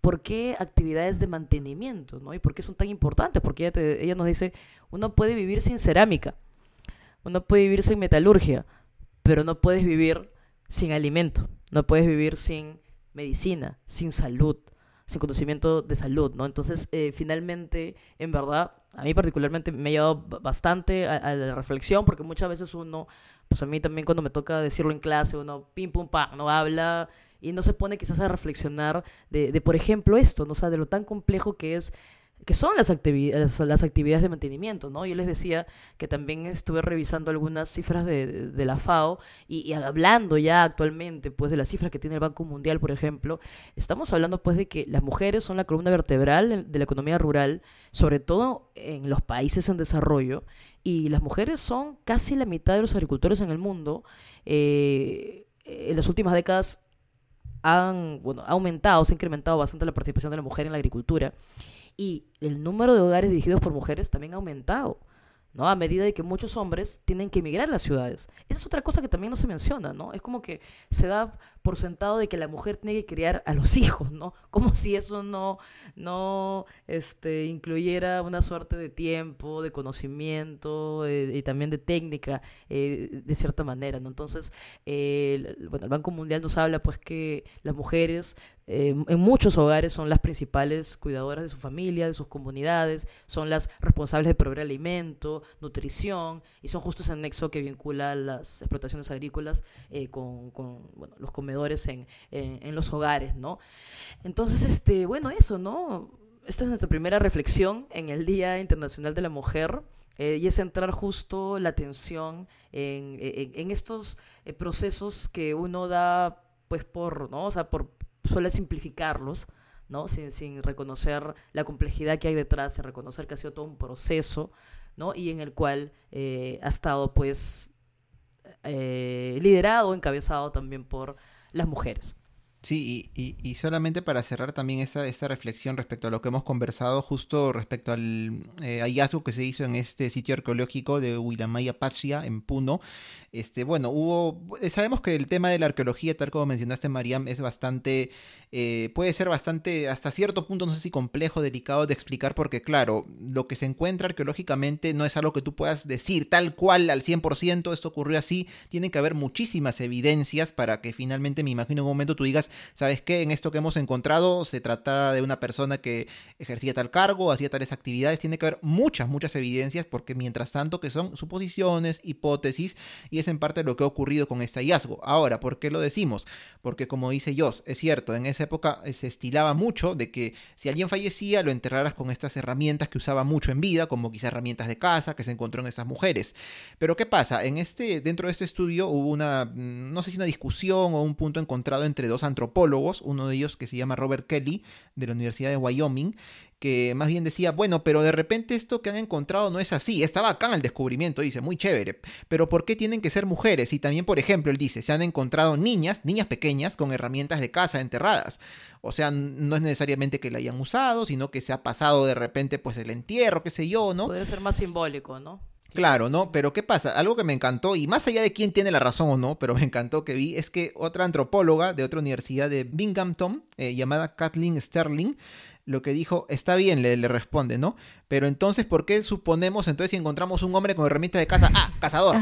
¿por qué actividades de mantenimiento, ¿no? Y por qué son tan importantes, porque ella, ella nos dice, uno puede vivir sin cerámica, uno puede vivir sin metalurgia, pero no puedes vivir sin alimento, no puedes vivir sin medicina, sin salud, sin conocimiento de salud, ¿no? Entonces, eh, finalmente, en verdad, a mí particularmente me ha llevado bastante a, la reflexión, porque muchas veces uno, pues a mí también cuando me toca decirlo en clase, uno pim pum pam, no habla y no se pone quizás a reflexionar de, de por ejemplo, esto, ¿no? O sea, de lo tan complejo que es que son las, actividades, las actividades de mantenimiento, ¿no? Yo les decía que también estuve revisando algunas cifras de, de la FAO y, hablando ya actualmente, pues, de las cifras que tiene el Banco Mundial, por ejemplo, estamos hablando, pues, de que las mujeres son la columna vertebral de la economía rural, sobre todo en los países en desarrollo, y las mujeres son casi la mitad de los agricultores en el mundo. Eh, en las últimas décadas han, bueno, ha aumentado, se ha incrementado bastante la participación de la mujer en la agricultura y el número de hogares dirigidos por mujeres también ha aumentado. ¿no? A medida de que muchos hombres tienen que emigrar a las ciudades. Esa es otra cosa que también no se menciona, ¿no? Es como que se da por sentado de que la mujer tiene que criar a los hijos, ¿no? [LAUGHS] Como si eso no, no este, incluyera una suerte de tiempo, de conocimiento eh, y también de técnica, eh, de cierta manera, ¿no? Entonces, eh, bueno, el Banco Mundial nos habla, pues, que las mujeres en muchos hogares son las principales cuidadoras de su familia, de sus comunidades, son las responsables de proveer alimento, nutrición, y son justo ese nexo que vincula las explotaciones agrícolas eh, con, los comedores en, los hogares, ¿no? Entonces, este, bueno, eso, ¿no? Esta es nuestra primera reflexión en el Día Internacional de la Mujer. Eh, y es centrar justo la atención en, estos eh, procesos que uno da pues por, ¿no? O sea, por, suele simplificarlos, ¿no? Sin, sin, reconocer la complejidad que hay detrás, sin reconocer que ha sido todo un proceso, ¿no? Y en el cual eh, ha estado, pues, eh, liderado, encabezado también por las mujeres. Sí, y, solamente para cerrar también esta, esta reflexión respecto a lo que hemos conversado, justo respecto al eh, hallazgo que se hizo en este sitio arqueológico de Huilamaya Patria, en Puno. Este, bueno, hubo. Sabemos que el tema de la arqueología, tal como mencionaste, Mariam, es bastante. Eh, puede ser bastante, hasta cierto punto, no sé si complejo, delicado de explicar, porque, claro, lo que se encuentra arqueológicamente no es algo que tú puedas decir tal cual al 100%, esto ocurrió así. Tienen que haber muchísimas evidencias para que finalmente, me imagino, en un momento tú digas ¿sabes qué? En esto que hemos encontrado se trata de una persona que ejercía tal cargo, hacía tales actividades, tiene que haber muchas, muchas evidencias, porque mientras tanto que son suposiciones, hipótesis, y es en parte lo que ha ocurrido con este hallazgo. Ahora, ¿por qué lo decimos? Porque como dice Joss, es cierto, en época se estilaba mucho de que si alguien fallecía, lo enterraras con estas herramientas que usaba mucho en vida, como quizás herramientas de casa que se encontró en esas mujeres. Pero ¿qué pasa? En este, dentro de este estudio hubo una, mm, no sé si una discusión o un punto encontrado entre dos antropólogos, uno de ellos que se llama Robert Kelly, de la Universidad de Wyoming, que más bien decía, bueno, pero de repente esto que han encontrado no es así, estaba acá en el descubrimiento, dice, muy chévere, pero ¿por qué tienen que ser mujeres? Y también, por ejemplo, él dice, se han encontrado niñas, niñas pequeñas, con herramientas de caza enterradas. O sea, no es necesariamente que la hayan usado, sino que se ha pasado de repente pues el entierro, qué sé yo, ¿no? Puede ser más simbólico, ¿no? Claro, ¿no? Pero ¿qué pasa? Algo que me encantó, y más allá de quién tiene la razón o no, pero [LAUGHS] me encantó que vi, es que otra antropóloga de otra universidad de Binghamton, eh, llamada Kathleen Sterling, lo que dijo, está bien, le, responde, ¿no? Pero entonces, ¿por qué suponemos, entonces si encontramos un hombre con herramientas de caza, ah, cazador?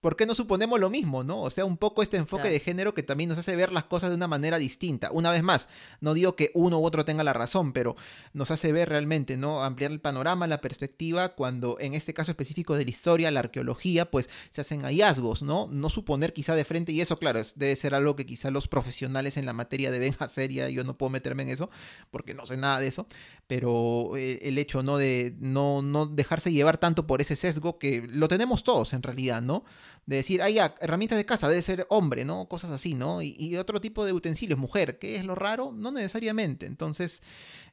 ¿Por qué no suponemos lo mismo, no? O sea, un poco este enfoque de género que también nos hace ver las cosas de una manera distinta. Una vez más, no digo que uno u otro tenga la razón, pero nos hace ver realmente, ¿no? Ampliar el panorama, la perspectiva, cuando en este caso específico de la historia, la arqueología, pues se hacen hallazgos, ¿no? No suponer quizá de frente, y eso, claro, debe ser algo que quizá los profesionales en la materia deben [LAUGHS] hacer, ya yo no puedo meterme en eso, porque no sé nada de eso, pero eh, el hecho, ¿no? De no, no dejarse llevar tanto por ese sesgo que lo tenemos todos en realidad, ¿no? De decir, ah, ya, herramientas de casa, debe ser hombre, ¿no? Cosas así, ¿no? Y, otro tipo de utensilios, mujer, ¿qué es lo raro? No necesariamente. Entonces,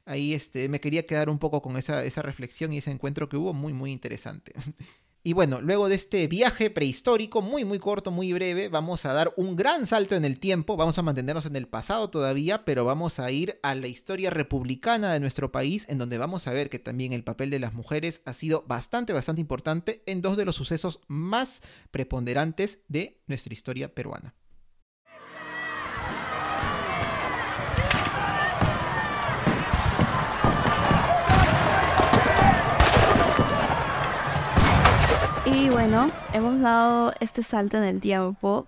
ahí este, me quería quedar un poco con esa, esa reflexión y ese encuentro que hubo muy, muy interesante. [LAUGHS] Y bueno, luego de este viaje prehistórico, muy muy corto, muy breve, vamos a dar un gran salto en el tiempo, vamos a mantenernos en el pasado todavía, pero vamos a ir a la historia republicana de nuestro país, en donde vamos a ver que también el papel de las mujeres ha sido bastante, bastante importante en dos de los sucesos más preponderantes de nuestra historia peruana. Y bueno, hemos dado este salto en el tiempo.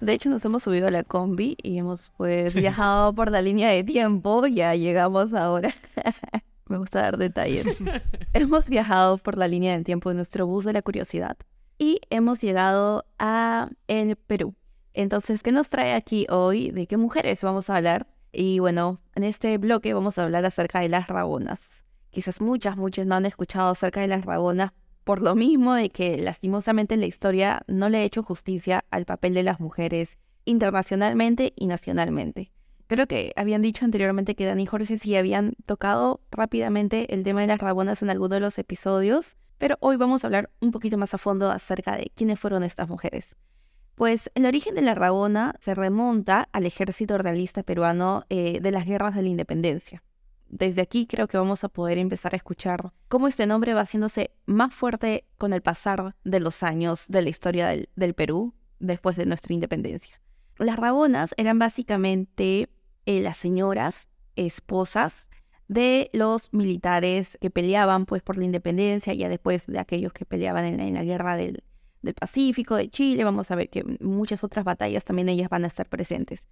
De hecho, nos hemos subido a la combi y hemos pues viajado por la línea de tiempo. Ya llegamos ahora. [LAUGHS] Me gusta dar detalles. [LAUGHS] hemos viajado por la línea del tiempo en nuestro bus de la curiosidad y hemos llegado a el Perú. Entonces, ¿qué nos trae aquí hoy? ¿De qué mujeres vamos a hablar? Y bueno, en este bloque vamos a hablar acerca de las rabonas. Quizás muchas, muchas no han escuchado acerca de las rabonas por lo mismo de que lastimosamente en la historia no le he hecho justicia al papel de las mujeres internacionalmente y nacionalmente. Creo que habían dicho anteriormente que Dani y Jorge sí habían tocado rápidamente el tema de las rabonas en alguno de los episodios, pero hoy vamos a hablar un poquito más a fondo acerca de quiénes fueron estas mujeres. Pues el origen de la rabona se remonta al ejército realista peruano eh, de las guerras de la independencia desde aquí creo que vamos a poder empezar a escuchar cómo este nombre va haciéndose más fuerte con el pasar de los años de la historia del, Perú después de nuestra independencia. Las rabonas eran básicamente eh, las señoras, esposas de los militares que peleaban pues por la independencia, ya después de aquellos que peleaban en la, guerra del, del Pacífico, de Chile, vamos a ver que muchas otras batallas también ellas van a estar presentes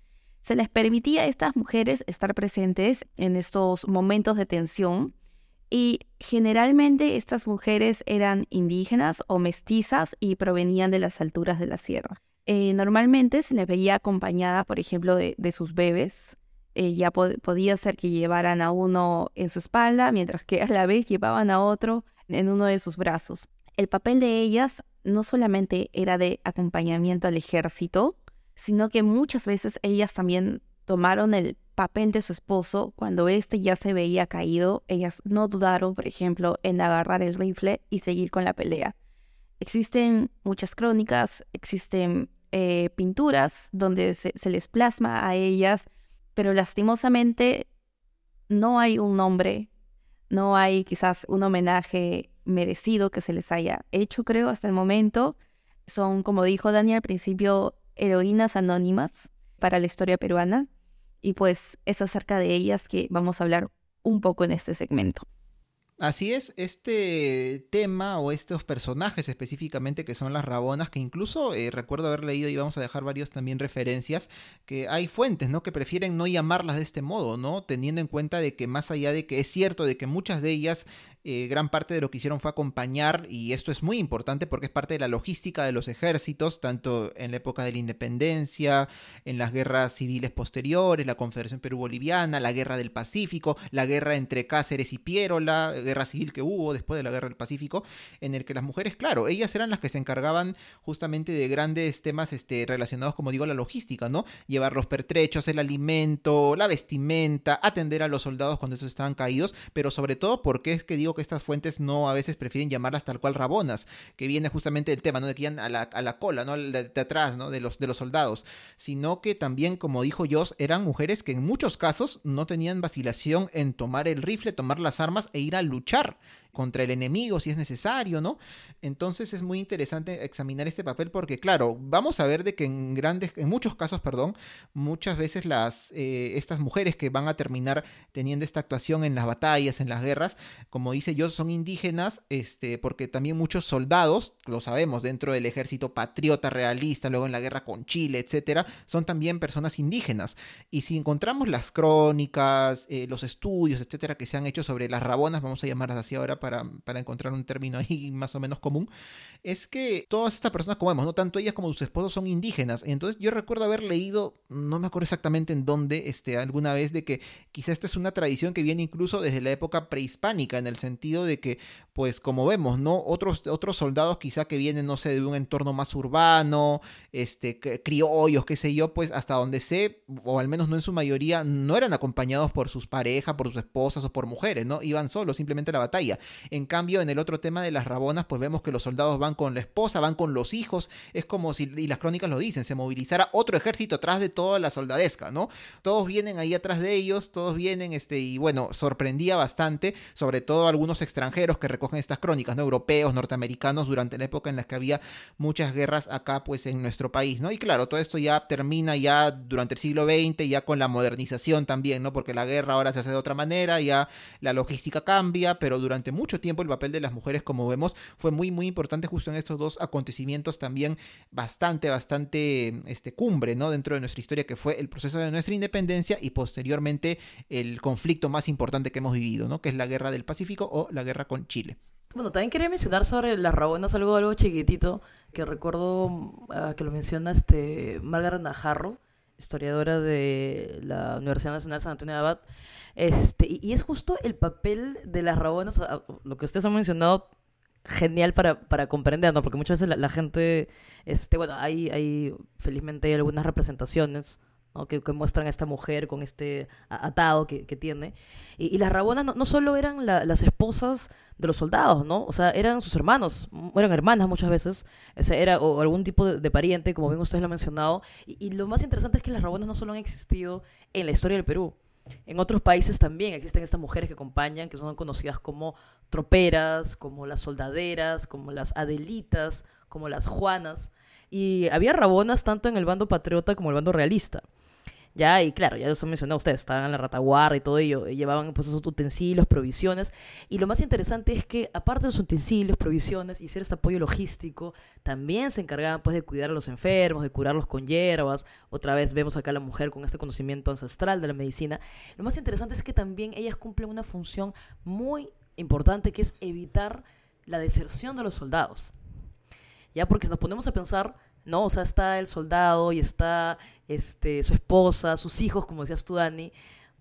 se les permitía a estas mujeres estar presentes en estos momentos de tensión y generalmente estas mujeres eran indígenas o mestizas y provenían de las alturas de la sierra. Eh, normalmente se les veía acompañada, por ejemplo, de, sus bebés. Eh, ya podía ser que llevaran a uno en su espalda, mientras que a la vez llevaban a otro en uno de sus brazos. El papel de ellas no solamente era de acompañamiento al ejército, sino que muchas veces ellas también tomaron el papel de su esposo cuando éste ya se veía caído. Ellas no dudaron, por ejemplo, en agarrar el rifle y seguir con la pelea. Existen muchas crónicas, existen eh, pinturas donde se, se les plasma a ellas, pero lastimosamente no hay un nombre, no hay quizás un homenaje merecido que se les haya hecho, creo, hasta el momento. Son, como dijo Dani al principio, heroínas anónimas para la historia peruana y pues es acerca de ellas que vamos a hablar un poco en este segmento. Así es, este tema o estos personajes específicamente que son las rabonas, que incluso eh, recuerdo haber leído y vamos a dejar varios también referencias, que hay fuentes, ¿no? Que prefieren no llamarlas de este modo, ¿no? Teniendo en cuenta de que más allá de que es cierto de que muchas de ellas eh, gran parte de lo que hicieron fue acompañar, y esto es muy importante porque es parte de la logística de los ejércitos, tanto en la época de la independencia, en las guerras civiles posteriores, la Confederación Perú-Boliviana, la Guerra del Pacífico, la guerra entre Cáceres y Piero, la guerra civil que hubo después de la Guerra del Pacífico, en el que las mujeres, claro, ellas eran las que se encargaban justamente de grandes temas este, relacionados, como digo, a la logística, ¿no? Llevar los pertrechos, el alimento, la vestimenta, atender a los soldados cuando estos estaban caídos, pero sobre todo porque es que digo que estas fuentes no a veces prefieren llamarlas tal cual rabonas, que viene justamente el tema, ¿no? De que iban a la, a la cola, ¿no? De, atrás, ¿no? De los, de los soldados, sino que también, como dijo Joss, eran mujeres que en muchos casos no tenían vacilación en tomar el rifle, tomar las armas e ir a luchar contra el enemigo si es necesario, ¿no? Entonces es muy interesante examinar este papel porque, claro, vamos a ver de que en grandes, en muchos casos, perdón, muchas veces las, eh, estas mujeres que van a terminar teniendo esta actuación en las batallas, en las guerras, como dice yo, son indígenas, este, porque también muchos soldados, lo sabemos, dentro del ejército patriota realista, luego en la guerra con Chile, etcétera, son también personas indígenas. Y si encontramos las crónicas, eh, los estudios, etcétera, que se han hecho sobre las rabonas, vamos a llamarlas así ahora para, encontrar un término ahí [LAUGHS] más o menos común, es que todas estas personas, como vemos, ¿no? tanto ellas como sus esposos son indígenas. Entonces yo recuerdo haber leído, no me acuerdo exactamente en dónde, este, alguna vez, de que quizá esta es una tradición que viene incluso desde la época prehispánica, en el sentido de que, pues como vemos, ¿no? Otros, otros soldados quizá que vienen, no sé, de un entorno más urbano, este, criollos, qué sé yo, pues hasta donde sé, o al menos no en su mayoría, no eran acompañados por sus parejas, por sus esposas o por mujeres, ¿no? Iban solos simplemente a la batalla. En cambio, en el otro tema de las rabonas, pues vemos que los soldados van con la esposa, van con los hijos. Es como si, y las crónicas lo dicen, se movilizara otro ejército atrás de toda la soldadesca, ¿no? Todos vienen ahí atrás de ellos, todos vienen, este, y bueno, sorprendía bastante, sobre todo algunos extranjeros que recogían recogen estas crónicas, ¿no? Europeos, norteamericanos, durante la época en la que había muchas guerras acá, pues, en nuestro país, ¿no? Y claro, todo esto ya termina ya durante el siglo XX, ya con la modernización también, ¿no? Porque la guerra ahora se hace de otra manera, ya la logística cambia, pero durante mucho tiempo el papel de las mujeres, como vemos, fue muy, muy importante justo en estos dos acontecimientos también bastante, bastante, este, cumbre, ¿no? Dentro de nuestra historia, que fue el proceso de nuestra independencia y posteriormente el conflicto más importante que hemos vivido, ¿no? Que es la guerra del Pacífico o la guerra con Chile. Bueno, también quería mencionar sobre las rabonas algo, algo chiquitito que recuerdo ah, que lo menciona este Margaret Najarro, historiadora de la Universidad Nacional San Antonio de Abad. Este, y, es justo el papel de las rabonas, lo que ustedes han mencionado, genial para, para comprender, ¿no? Porque muchas veces la, la gente, este, bueno, hay, hay, felizmente hay algunas representaciones que, muestran a esta mujer con este atado que, tiene. Y, las rabonas no, solo eran la, las esposas de los soldados, ¿no? O sea, eran sus hermanos, eran hermanas muchas veces, o era o algún tipo de, de, pariente, como bien ustedes lo han mencionado. Y, y lo más interesante es que las rabonas no solo han existido en la historia del Perú, en otros países también existen estas mujeres que acompañan, que son conocidas como troperas, como las soldaderas, como las adelitas, como las juanas. Y había rabonas tanto en el bando patriota como el bando realista. Ya, y claro, ya los he mencionado ustedes, estaban en la retaguardia y todo ello, llevaban pues esos utensilios, provisiones, y lo más interesante es que aparte de los utensilios, provisiones y ser este apoyo logístico, también se encargaban pues de cuidar a los enfermos, de curarlos con hierbas, otra vez vemos acá a la mujer con este conocimiento ancestral de la medicina. Lo más interesante es que también ellas cumplen una función muy importante que es evitar la deserción de los soldados. Ya, porque nos ponemos a pensar, ¿no? O sea, está el soldado y está este, su esposa, sus hijos, como decías tú, Dani.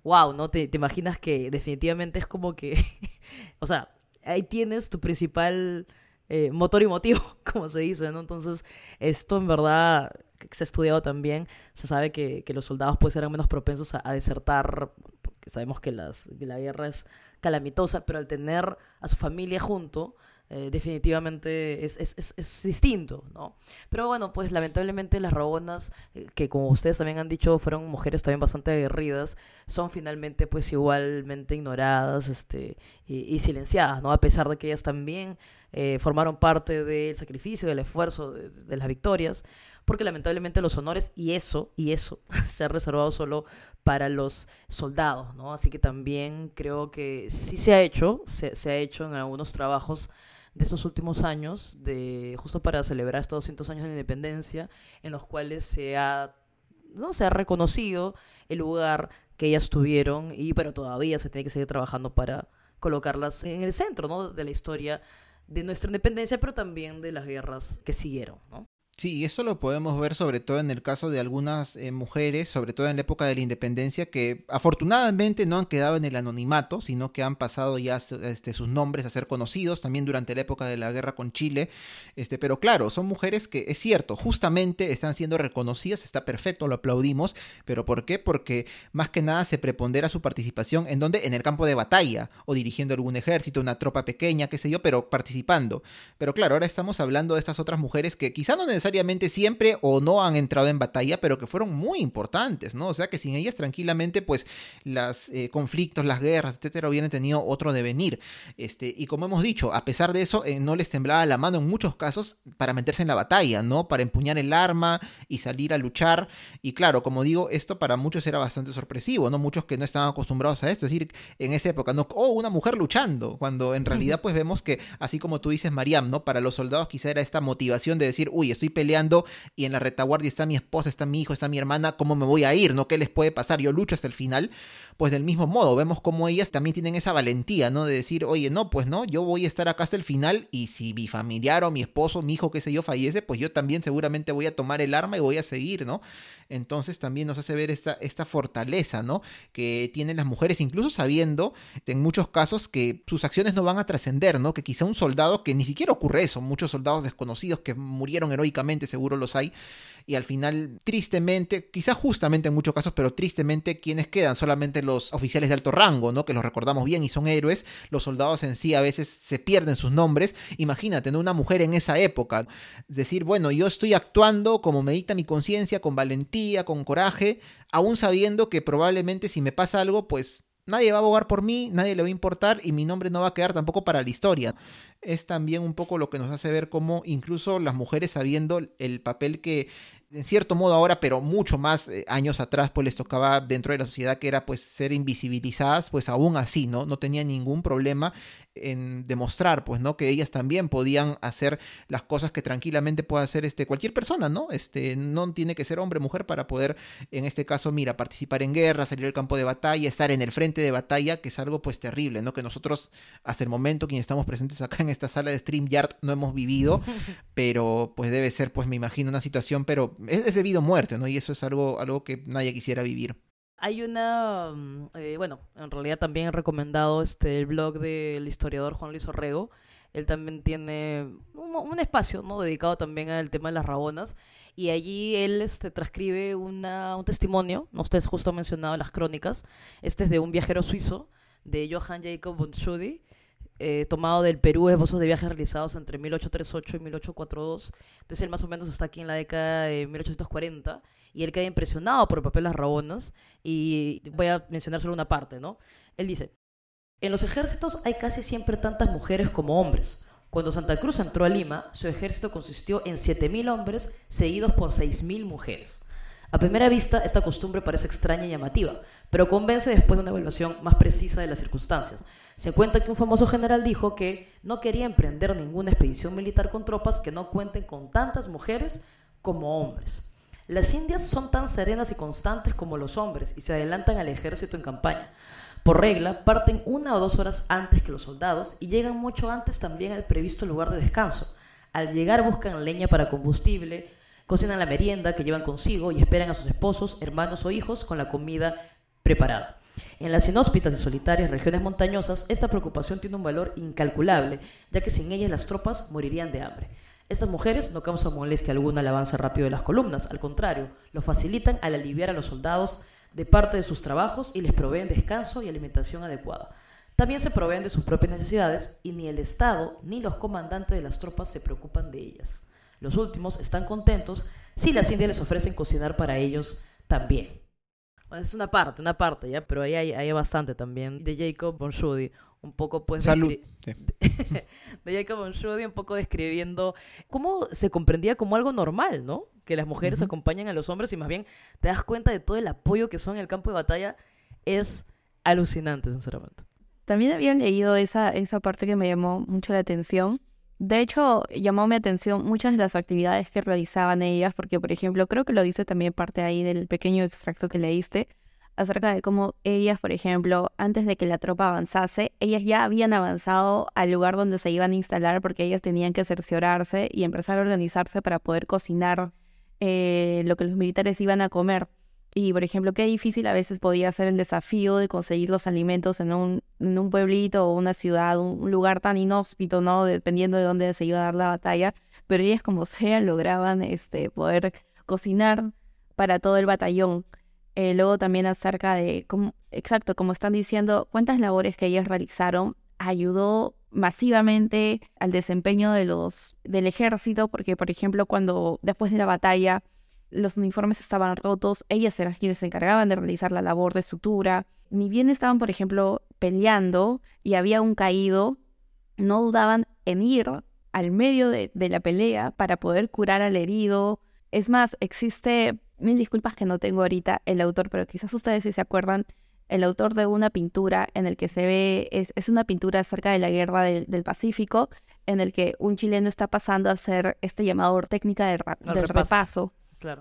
Wow, ¿no? Te, imaginas que definitivamente es como que, [LAUGHS] o sea, ahí tienes tu principal eh, motor y motivo, [LAUGHS] como se dice, ¿no? Entonces, esto en verdad se ha estudiado también, se sabe que, que los soldados pues eran menos propensos a, a desertar, porque sabemos que, las, que la guerra es calamitosa, pero al tener a su familia junto, eh, definitivamente es, es, es, distinto, ¿no? Pero bueno, pues lamentablemente las rabonas, eh, que como ustedes también han dicho, fueron mujeres también bastante aguerridas, son finalmente pues igualmente ignoradas este, y, y silenciadas, ¿no? A pesar de que ellas también eh, formaron parte del sacrificio, del esfuerzo, de, de, las victorias, porque lamentablemente los honores y eso, y eso, [LAUGHS] se ha reservado solo para los soldados, ¿no? Así que también creo que sí se ha hecho, se, se ha hecho en algunos trabajos de estos últimos años, de, justo para celebrar estos 200 años de la independencia, en los cuales se ha, no, se ha reconocido el lugar que ellas tuvieron, y pero todavía se tiene que seguir trabajando para colocarlas en el centro ¿no? de la historia de nuestra independencia, pero también de las guerras que siguieron. ¿no? Sí, eso lo podemos ver sobre todo en el caso de algunas eh, mujeres, sobre todo en la época de la independencia, que afortunadamente no han quedado en el anonimato, sino que han pasado ya este, sus nombres a ser conocidos, también durante la época de la guerra con Chile. Este, pero claro, son mujeres que, es cierto, justamente están siendo reconocidas, está perfecto, lo aplaudimos, pero ¿por qué? Porque más que nada se prepondera su participación en donde, en el campo de batalla, o dirigiendo algún ejército, una tropa pequeña, qué sé yo, pero participando. Pero claro, ahora estamos hablando de estas otras mujeres que quizá no necesariamente necesariamente siempre o no han entrado en batalla, pero que fueron muy importantes, ¿no? O sea que sin ellas tranquilamente, pues, los eh, conflictos, las guerras, etcétera, hubieran tenido otro devenir. Este, y como hemos dicho, a pesar de eso, eh, no les temblaba la mano en muchos casos para meterse en la batalla, ¿no? Para empuñar el arma y salir a luchar. Y claro, como digo, esto para muchos era bastante sorpresivo, ¿no? Muchos que no estaban acostumbrados a esto, es decir, en esa época, ¿no? Oh, una mujer luchando, cuando en realidad, pues vemos que, así como tú dices, Mariam, ¿no? Para los soldados quizá era esta motivación de decir, uy, estoy peleando y en la retaguardia está mi esposa, está mi hijo, está mi hermana, ¿cómo me voy a ir? ¿No? ¿Qué les puede pasar? Yo lucho hasta el final. Pues del mismo modo, vemos como ellas también tienen esa valentía, ¿no? De decir, oye, no, pues no, yo voy a estar acá hasta el final y si mi familiar o mi esposo, mi hijo, qué sé yo, fallece, pues yo también seguramente voy a tomar el arma y voy a seguir, ¿no? Entonces también nos hace ver esta, esta fortaleza, ¿no? Que tienen las mujeres, incluso sabiendo en muchos casos que sus acciones no van a trascender, ¿no? Que quizá un soldado, que ni siquiera ocurre eso, muchos soldados desconocidos que murieron heroicamente, seguro los hay, y al final, tristemente, quizá justamente en muchos casos, pero tristemente, quienes quedan solamente los oficiales de alto rango, ¿no? Que los recordamos bien y son héroes, los soldados en sí a veces se pierden sus nombres. Imagínate, ¿no? Una mujer en esa época, decir, bueno, yo estoy actuando como medita mi conciencia, con valentía, con coraje, aún sabiendo que probablemente si me pasa algo, pues nadie va a abogar por mí, nadie le va a importar y mi nombre no va a quedar tampoco para la historia. Es también un poco lo que nos hace ver cómo incluso las mujeres sabiendo el papel que en cierto modo ahora, pero mucho más eh, años atrás, pues les tocaba dentro de la sociedad que era pues ser invisibilizadas, pues aún así, ¿no? No tenía ningún problema en demostrar, pues, ¿no? Que ellas también podían hacer las cosas que tranquilamente puede hacer este, cualquier persona, ¿no? Este, no tiene que ser hombre o mujer para poder, en este caso, mira, participar en guerra, salir al campo de batalla, estar en el frente de batalla, que es algo pues terrible, ¿no? Que nosotros hasta el momento, quienes estamos presentes acá en esta sala de StreamYard, no hemos vivido, [LAUGHS] pero pues debe ser, pues me imagino, una situación, pero es, es debido a muerte, ¿no? Y eso es algo, algo que nadie quisiera vivir. Hay una, mm, eh, bueno, en realidad también he recomendado este, el blog del historiador Juan Luis Orrego. Él también tiene un, espacio, ¿no? Dedicado también al tema de las rabonas. Y allí él este, transcribe una, un testimonio, ¿no? ustedes justo han mencionado las crónicas. Este es de un viajero suizo, de Johann Jacob von Schudi, eh, tomado del Perú, esbozos de viajes realizados entre 1838 y 1842. Entonces él más o menos está aquí en la década de 1840 y él queda impresionado por el papel de las rabonas y voy a mencionar solo una parte, ¿no? Él dice, en los ejércitos hay casi siempre tantas mujeres como hombres. Cuando Santa Cruz entró a Lima, su ejército consistió en 7.000 hombres seguidos por 6.000 mujeres. A primera vista, esta costumbre parece extraña y llamativa, pero convence después de una evaluación más precisa de las circunstancias. Se cuenta que un famoso general dijo que no quería emprender ninguna expedición militar con tropas que no cuenten con tantas mujeres como hombres. Las indias son tan serenas y constantes como los hombres y se adelantan al ejército en campaña. Por regla, parten una o dos horas antes que los soldados y llegan mucho antes también al previsto lugar de descanso. Al llegar buscan leña para combustible, cocinan la merienda que llevan consigo y esperan a sus esposos, hermanos o hijos con la comida preparada. En las inhóspitas y solitarias regiones montañosas, esta preocupación tiene un valor incalculable, ya que sin ellas las tropas morirían de hambre. Estas mujeres no causan molestia alguna al avance rápido de las columnas, al contrario, lo facilitan al aliviar a los soldados de parte de sus trabajos y les proveen descanso y alimentación adecuada. También se proveen de sus propias necesidades y ni el Estado ni los comandantes de las tropas se preocupan de ellas. Los últimos están contentos si las indias les ofrecen cocinar para ellos también. Bueno, es una parte, una parte, ¿ya? Pero ahí hay, bastante también de Jacob Bonshudi un poco pues Salud. [LAUGHS] De, Jacob un poco describiendo cómo se comprendía como algo normal, ¿no? Que las mujeres acompañan a los hombres y más bien te das cuenta de todo el apoyo que son en el campo de batalla. Es alucinante, sinceramente. También había leído esa, esa parte que me llamó mucho la atención. De hecho, llamó mi atención muchas de las actividades que realizaban ellas, porque, por ejemplo, creo que lo dice también parte ahí del pequeño extracto que leíste, acerca de cómo ellas, por ejemplo, antes de que la tropa avanzase, ellas ya habían avanzado al lugar donde se iban a instalar porque ellas tenían que cerciorarse y empezar a organizarse para poder cocinar eh, lo que los militares iban a comer. Y, por ejemplo, qué difícil a veces podía ser el desafío de conseguir los alimentos en un, en un pueblito o una ciudad, un, lugar tan inhóspito, ¿no? Dependiendo de dónde se iba a dar la batalla. Pero ellas, como [LAUGHS] sea, lograban este, poder cocinar para todo el batallón. Eh, luego también acerca de, exacto, como están diciendo, cuántas labores que ellas realizaron ayudó masivamente al desempeño de los, del ejército, porque por ejemplo cuando después de la batalla los uniformes estaban rotos, ellas eran quienes se encargaban de realizar la labor de sutura. Ni bien estaban, por ejemplo, peleando y había un caído, no dudaban en ir al medio de, de la pelea para poder curar al herido. Es más, existe mil disculpas que no tengo ahorita el autor, pero quizás ustedes si se acuerdan, el autor de una pintura en el que se ve, es, es una pintura acerca de la guerra del, Pacífico, en el que un chileno está pasando a hacer este llamador técnica del, repaso.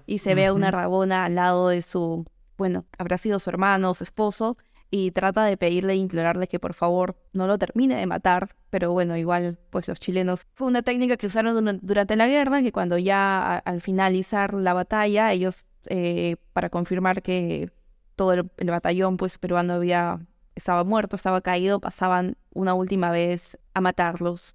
Y se ve a una rabona al lado de su, bueno, habrá sido su hermano, su esposo, y trata de pedirle e implorarle que por favor no lo termine de matar, pero bueno, igual pues los chilenos. Fue una técnica que usaron durante la guerra, que cuando ya al finalizar la batalla, ellos eh, para confirmar que todo el, batallón pues peruano había estaba muerto, estaba caído, pasaban una última vez a matarlos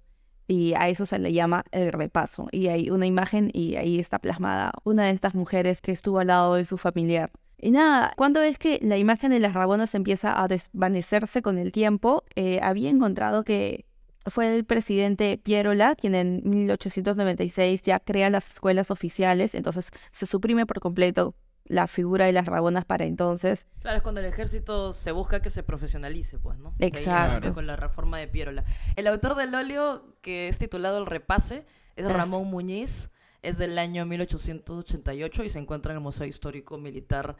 y a eso se le llama el repaso. Y hay una imagen y ahí está plasmada una de estas mujeres que estuvo al lado de su familiar. Y nada, cuando es que la imagen de las rabonas empieza a desvanecerse con el tiempo, eh, había encontrado que fue el presidente Pierola quien en 1896 ya crea las escuelas oficiales, entonces se suprime por completo la figura de las rabonas para entonces. Claro, es cuando el ejército se busca que se profesionalice, pues, ¿no? Ahí Exacto. Con la reforma de Piérola. El autor del óleo, que es titulado El Repase, es Ah. Ramón Muñiz, es del año 1888 y se encuentra en el Museo Histórico Militar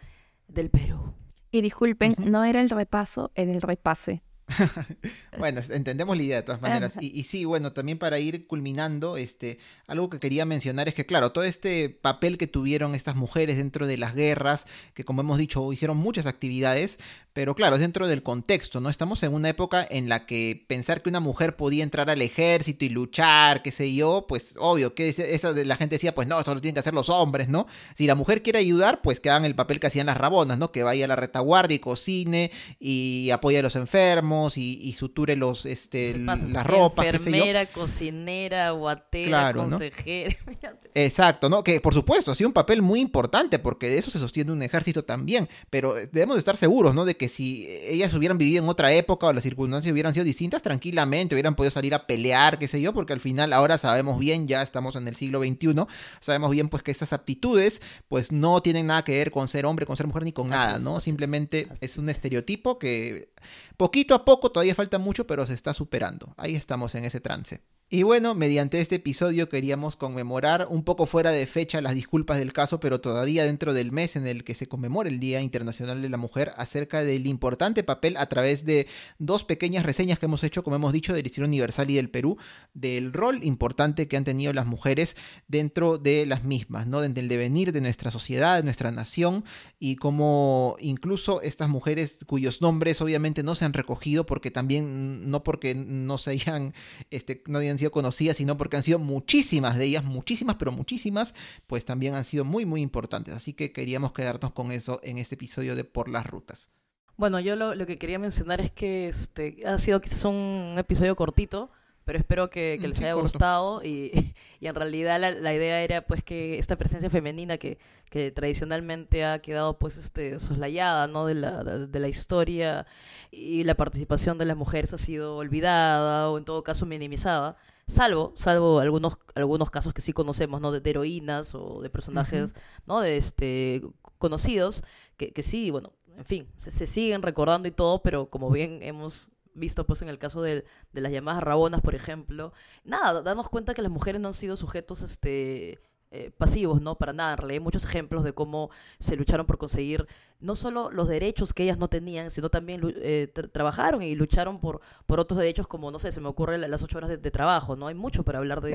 del Perú. Y disculpen, no era el repaso, era el repase. [LAUGHS] Bueno, entendemos la idea de todas [LAUGHS] maneras. Y, y sí, bueno, también para ir culminando, este, algo que quería mencionar es que, claro, todo este papel que tuvieron estas mujeres dentro de las guerras, que como hemos dicho, hicieron muchas actividades, pero claro, es dentro del contexto, ¿no? Estamos en una época en la que pensar que una mujer podía entrar al ejército y luchar, qué sé yo, pues obvio, que eso de la gente decía, pues no, eso lo tienen que hacer los hombres, ¿no? Si la mujer quiere ayudar, pues que hagan el papel que hacían las rabonas, ¿no? Que vaya a la retaguardia y cocine y apoye a los enfermos y, y suture los, este, las ropas, qué sé yo. Enfermera, cocinera, guatera, Claro, ¿no? consejera. [LAUGHS] Exacto, ¿no? Que por supuesto ha sido un papel muy importante porque de eso se sostiene un ejército también, pero debemos de estar seguros, ¿no? De que si ellas hubieran vivido en otra época o las circunstancias hubieran sido distintas, tranquilamente hubieran podido salir a pelear, qué sé yo, porque al final ahora sabemos bien, ya estamos en el siglo XXI, sabemos bien pues que estas aptitudes pues no tienen nada que ver con ser hombre, con ser mujer ni con Así nada, ¿no? es, Simplemente es un es. estereotipo que poquito a poco, todavía falta mucho, pero se está superando. Ahí estamos en ese trance. Y bueno, mediante este episodio queríamos conmemorar un poco fuera de fecha las disculpas del caso, pero todavía dentro del mes en el que se conmemora el Día Internacional de la Mujer acerca del importante papel a través de dos pequeñas reseñas que hemos hecho, como hemos dicho, del Historia Universal y del Perú, del rol importante que han tenido las mujeres dentro de las mismas, ¿no? Del devenir de nuestra sociedad, de nuestra nación y cómo incluso estas mujeres cuyos nombres obviamente no se han recogido porque también no porque no se hayan este, no hayan sido conocidas, sino porque han sido muchísimas de ellas, muchísimas, pero muchísimas, pues también han sido muy, muy importantes. Así que queríamos quedarnos con eso en este episodio de Por las Rutas. Bueno, yo lo, lo que quería mencionar es que este ha sido quizás un episodio cortito, pero espero que, que Mm, les sí, haya corto. gustado y, [LAUGHS] y en realidad la, la idea era pues que esta presencia femenina que, que tradicionalmente ha quedado pues este soslayada ¿no? de, la, de, de la historia y la participación de las mujeres ha sido olvidada o en todo caso minimizada, salvo, salvo algunos, algunos casos que sí conocemos, ¿no? De, de heroínas o de personajes, ¿no? De este conocidos, que, que sí, bueno, en fin, se, se siguen recordando y todo, pero como bien hemos visto pues en el caso del- de, las llamadas rabonas, por ejemplo, nada, darnos cuenta que las mujeres no han sido sujetos este eh, pasivos, ¿no? Para nada, en realidad hay muchos ejemplos de cómo se lucharon por conseguir no solo los derechos que ellas no tenían, sino también eh, tra- trabajaron y lucharon por, por otros derechos como, no sé, se me ocurre la- las ocho horas de, de trabajo, ¿no? Hay mucho para hablar de,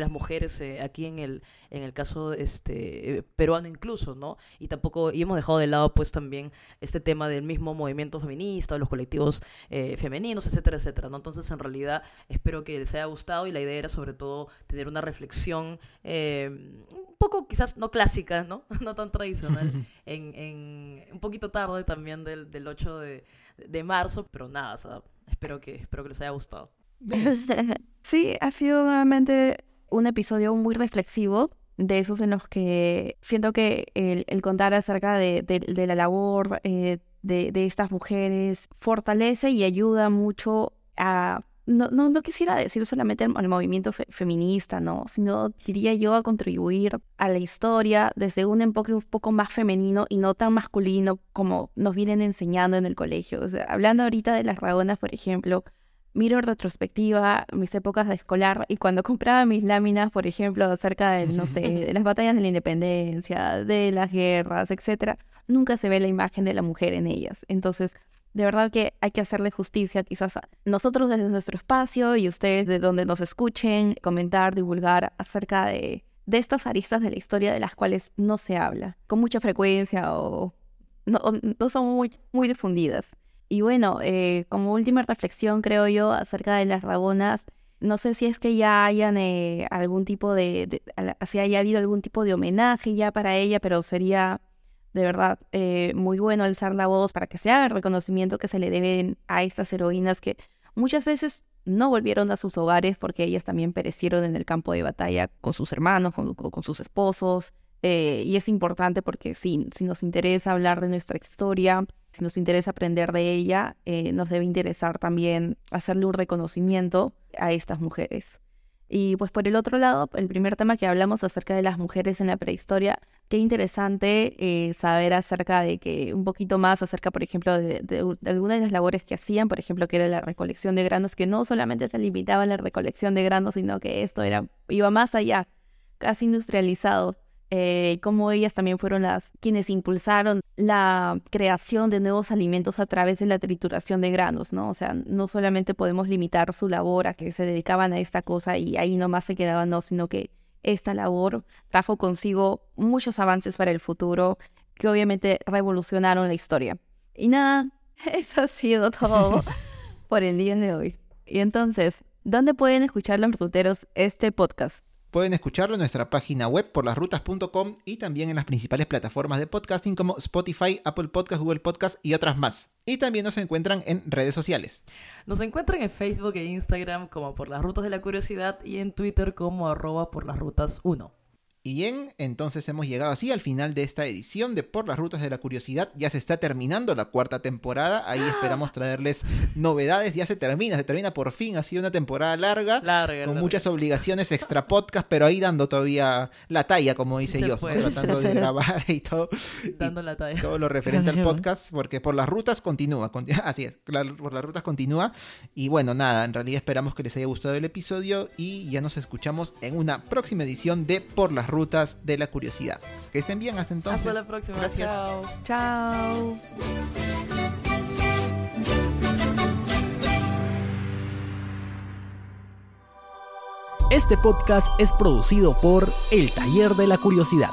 las mujeres eh, aquí en el, en el caso este, eh, peruano incluso, ¿no? Y tampoco, y hemos dejado de lado pues también este tema del mismo movimiento feminista, los colectivos eh, femeninos, etcétera, etcétera, ¿no? Entonces, en realidad, espero que les haya gustado y la idea era sobre todo tener una reflexión eh, un poco quizás no clásica, ¿no? [LAUGHS] no tan tradicional, [LAUGHS] en, en un poquito tarde también del, del 8 de, de marzo, pero nada, o sea, espero que, espero que les haya gustado. [LAUGHS] Sí, ha sido nuevamente un episodio muy reflexivo, de esos en los que siento que el, el contar acerca de, de- de la labor eh, de, de estas mujeres fortalece y ayuda mucho a... No, no, no quisiera decir solamente al, movimiento fe- feminista, no, sino diría yo a contribuir a la historia desde un enfoque un poco más femenino y no tan masculino como nos vienen enseñando en el colegio. O sea, hablando ahorita de las rabonas, por ejemplo, miro en retrospectiva mis épocas de escolar y cuando compraba mis láminas, por ejemplo, acerca de, no sé, de las batallas de la independencia, de las guerras, etcétera, nunca se ve la imagen de la mujer en ellas. Entonces, de verdad que hay que hacerle justicia quizás nosotros desde nuestro espacio y ustedes de donde nos escuchen, comentar, divulgar acerca de, estas aristas de la historia de las cuales no se habla con mucha frecuencia o no, son muy, muy difundidas. Y bueno, eh, como última reflexión, creo yo, acerca de las rabonas, no sé si es que ya hayan eh, algún tipo de, de- si haya habido algún tipo de homenaje ya para ella, pero sería de verdad eh, muy bueno alzar la voz para que se haga el reconocimiento que se le deben a estas heroínas que muchas veces no volvieron a sus hogares porque ellas también perecieron en el campo de batalla con sus hermanos, con, sus esposos. eh, y es importante porque sí, si nos interesa hablar de nuestra historia, si nos interesa aprender de ella, eh, nos debe interesar también hacerle un reconocimiento a estas mujeres. Y pues por el otro lado, el primer tema que hablamos acerca de las mujeres en la prehistoria, qué interesante eh, saber acerca de que un poquito más acerca, por ejemplo, de, de, de, algunas de las labores que hacían, por ejemplo, que era la recolección de granos, que no solamente se limitaba a la recolección de granos, sino que esto era iba más allá, casi industrializado eh, cómo ellas también fueron las quienes impulsaron la creación de nuevos alimentos a través de la trituración de granos, ¿no? O sea, no solamente podemos limitar su labor a que se dedicaban a esta cosa y ahí nomás se quedaban, no, sino que esta labor trajo consigo muchos avances para el futuro que obviamente revolucionaron la historia. Y nada, [LAUGHS] eso ha sido todo [LAUGHS] por el día de hoy. Y entonces, ¿dónde pueden escuchar los ruteros este podcast? Pueden escucharlo en nuestra página web por lasrutas.com y también en las principales plataformas de podcasting como Spotify, Apple Podcast, Google Podcast y otras más. Y también nos encuentran en redes sociales. Nos encuentran en Facebook e Instagram como por las rutas de la curiosidad y en Twitter como arroba por las rutas 1. Y bien, entonces hemos llegado así al final de esta edición de Por las Rutas de la Curiosidad. Ya se está terminando la cuarta temporada. Ahí esperamos traerles novedades. Ya se termina, se termina por fin. Ha sido una temporada larga, larga con larga. muchas obligaciones extra podcast, pero ahí dando todavía la talla, como dice yo, tratando de grabar y todo. Dando la talla. Todo lo referente al podcast, porque por las rutas continúa. conti- [LAUGHS] así es, la- por las rutas continúa. Y bueno, nada, en realidad esperamos que les haya gustado el episodio y ya nos escuchamos en una próxima edición de Por las rutas de la curiosidad. Que estén bien, hasta entonces. Hasta la próxima. Gracias. Chao. Chao. Este podcast es producido por El Taller de la Curiosidad.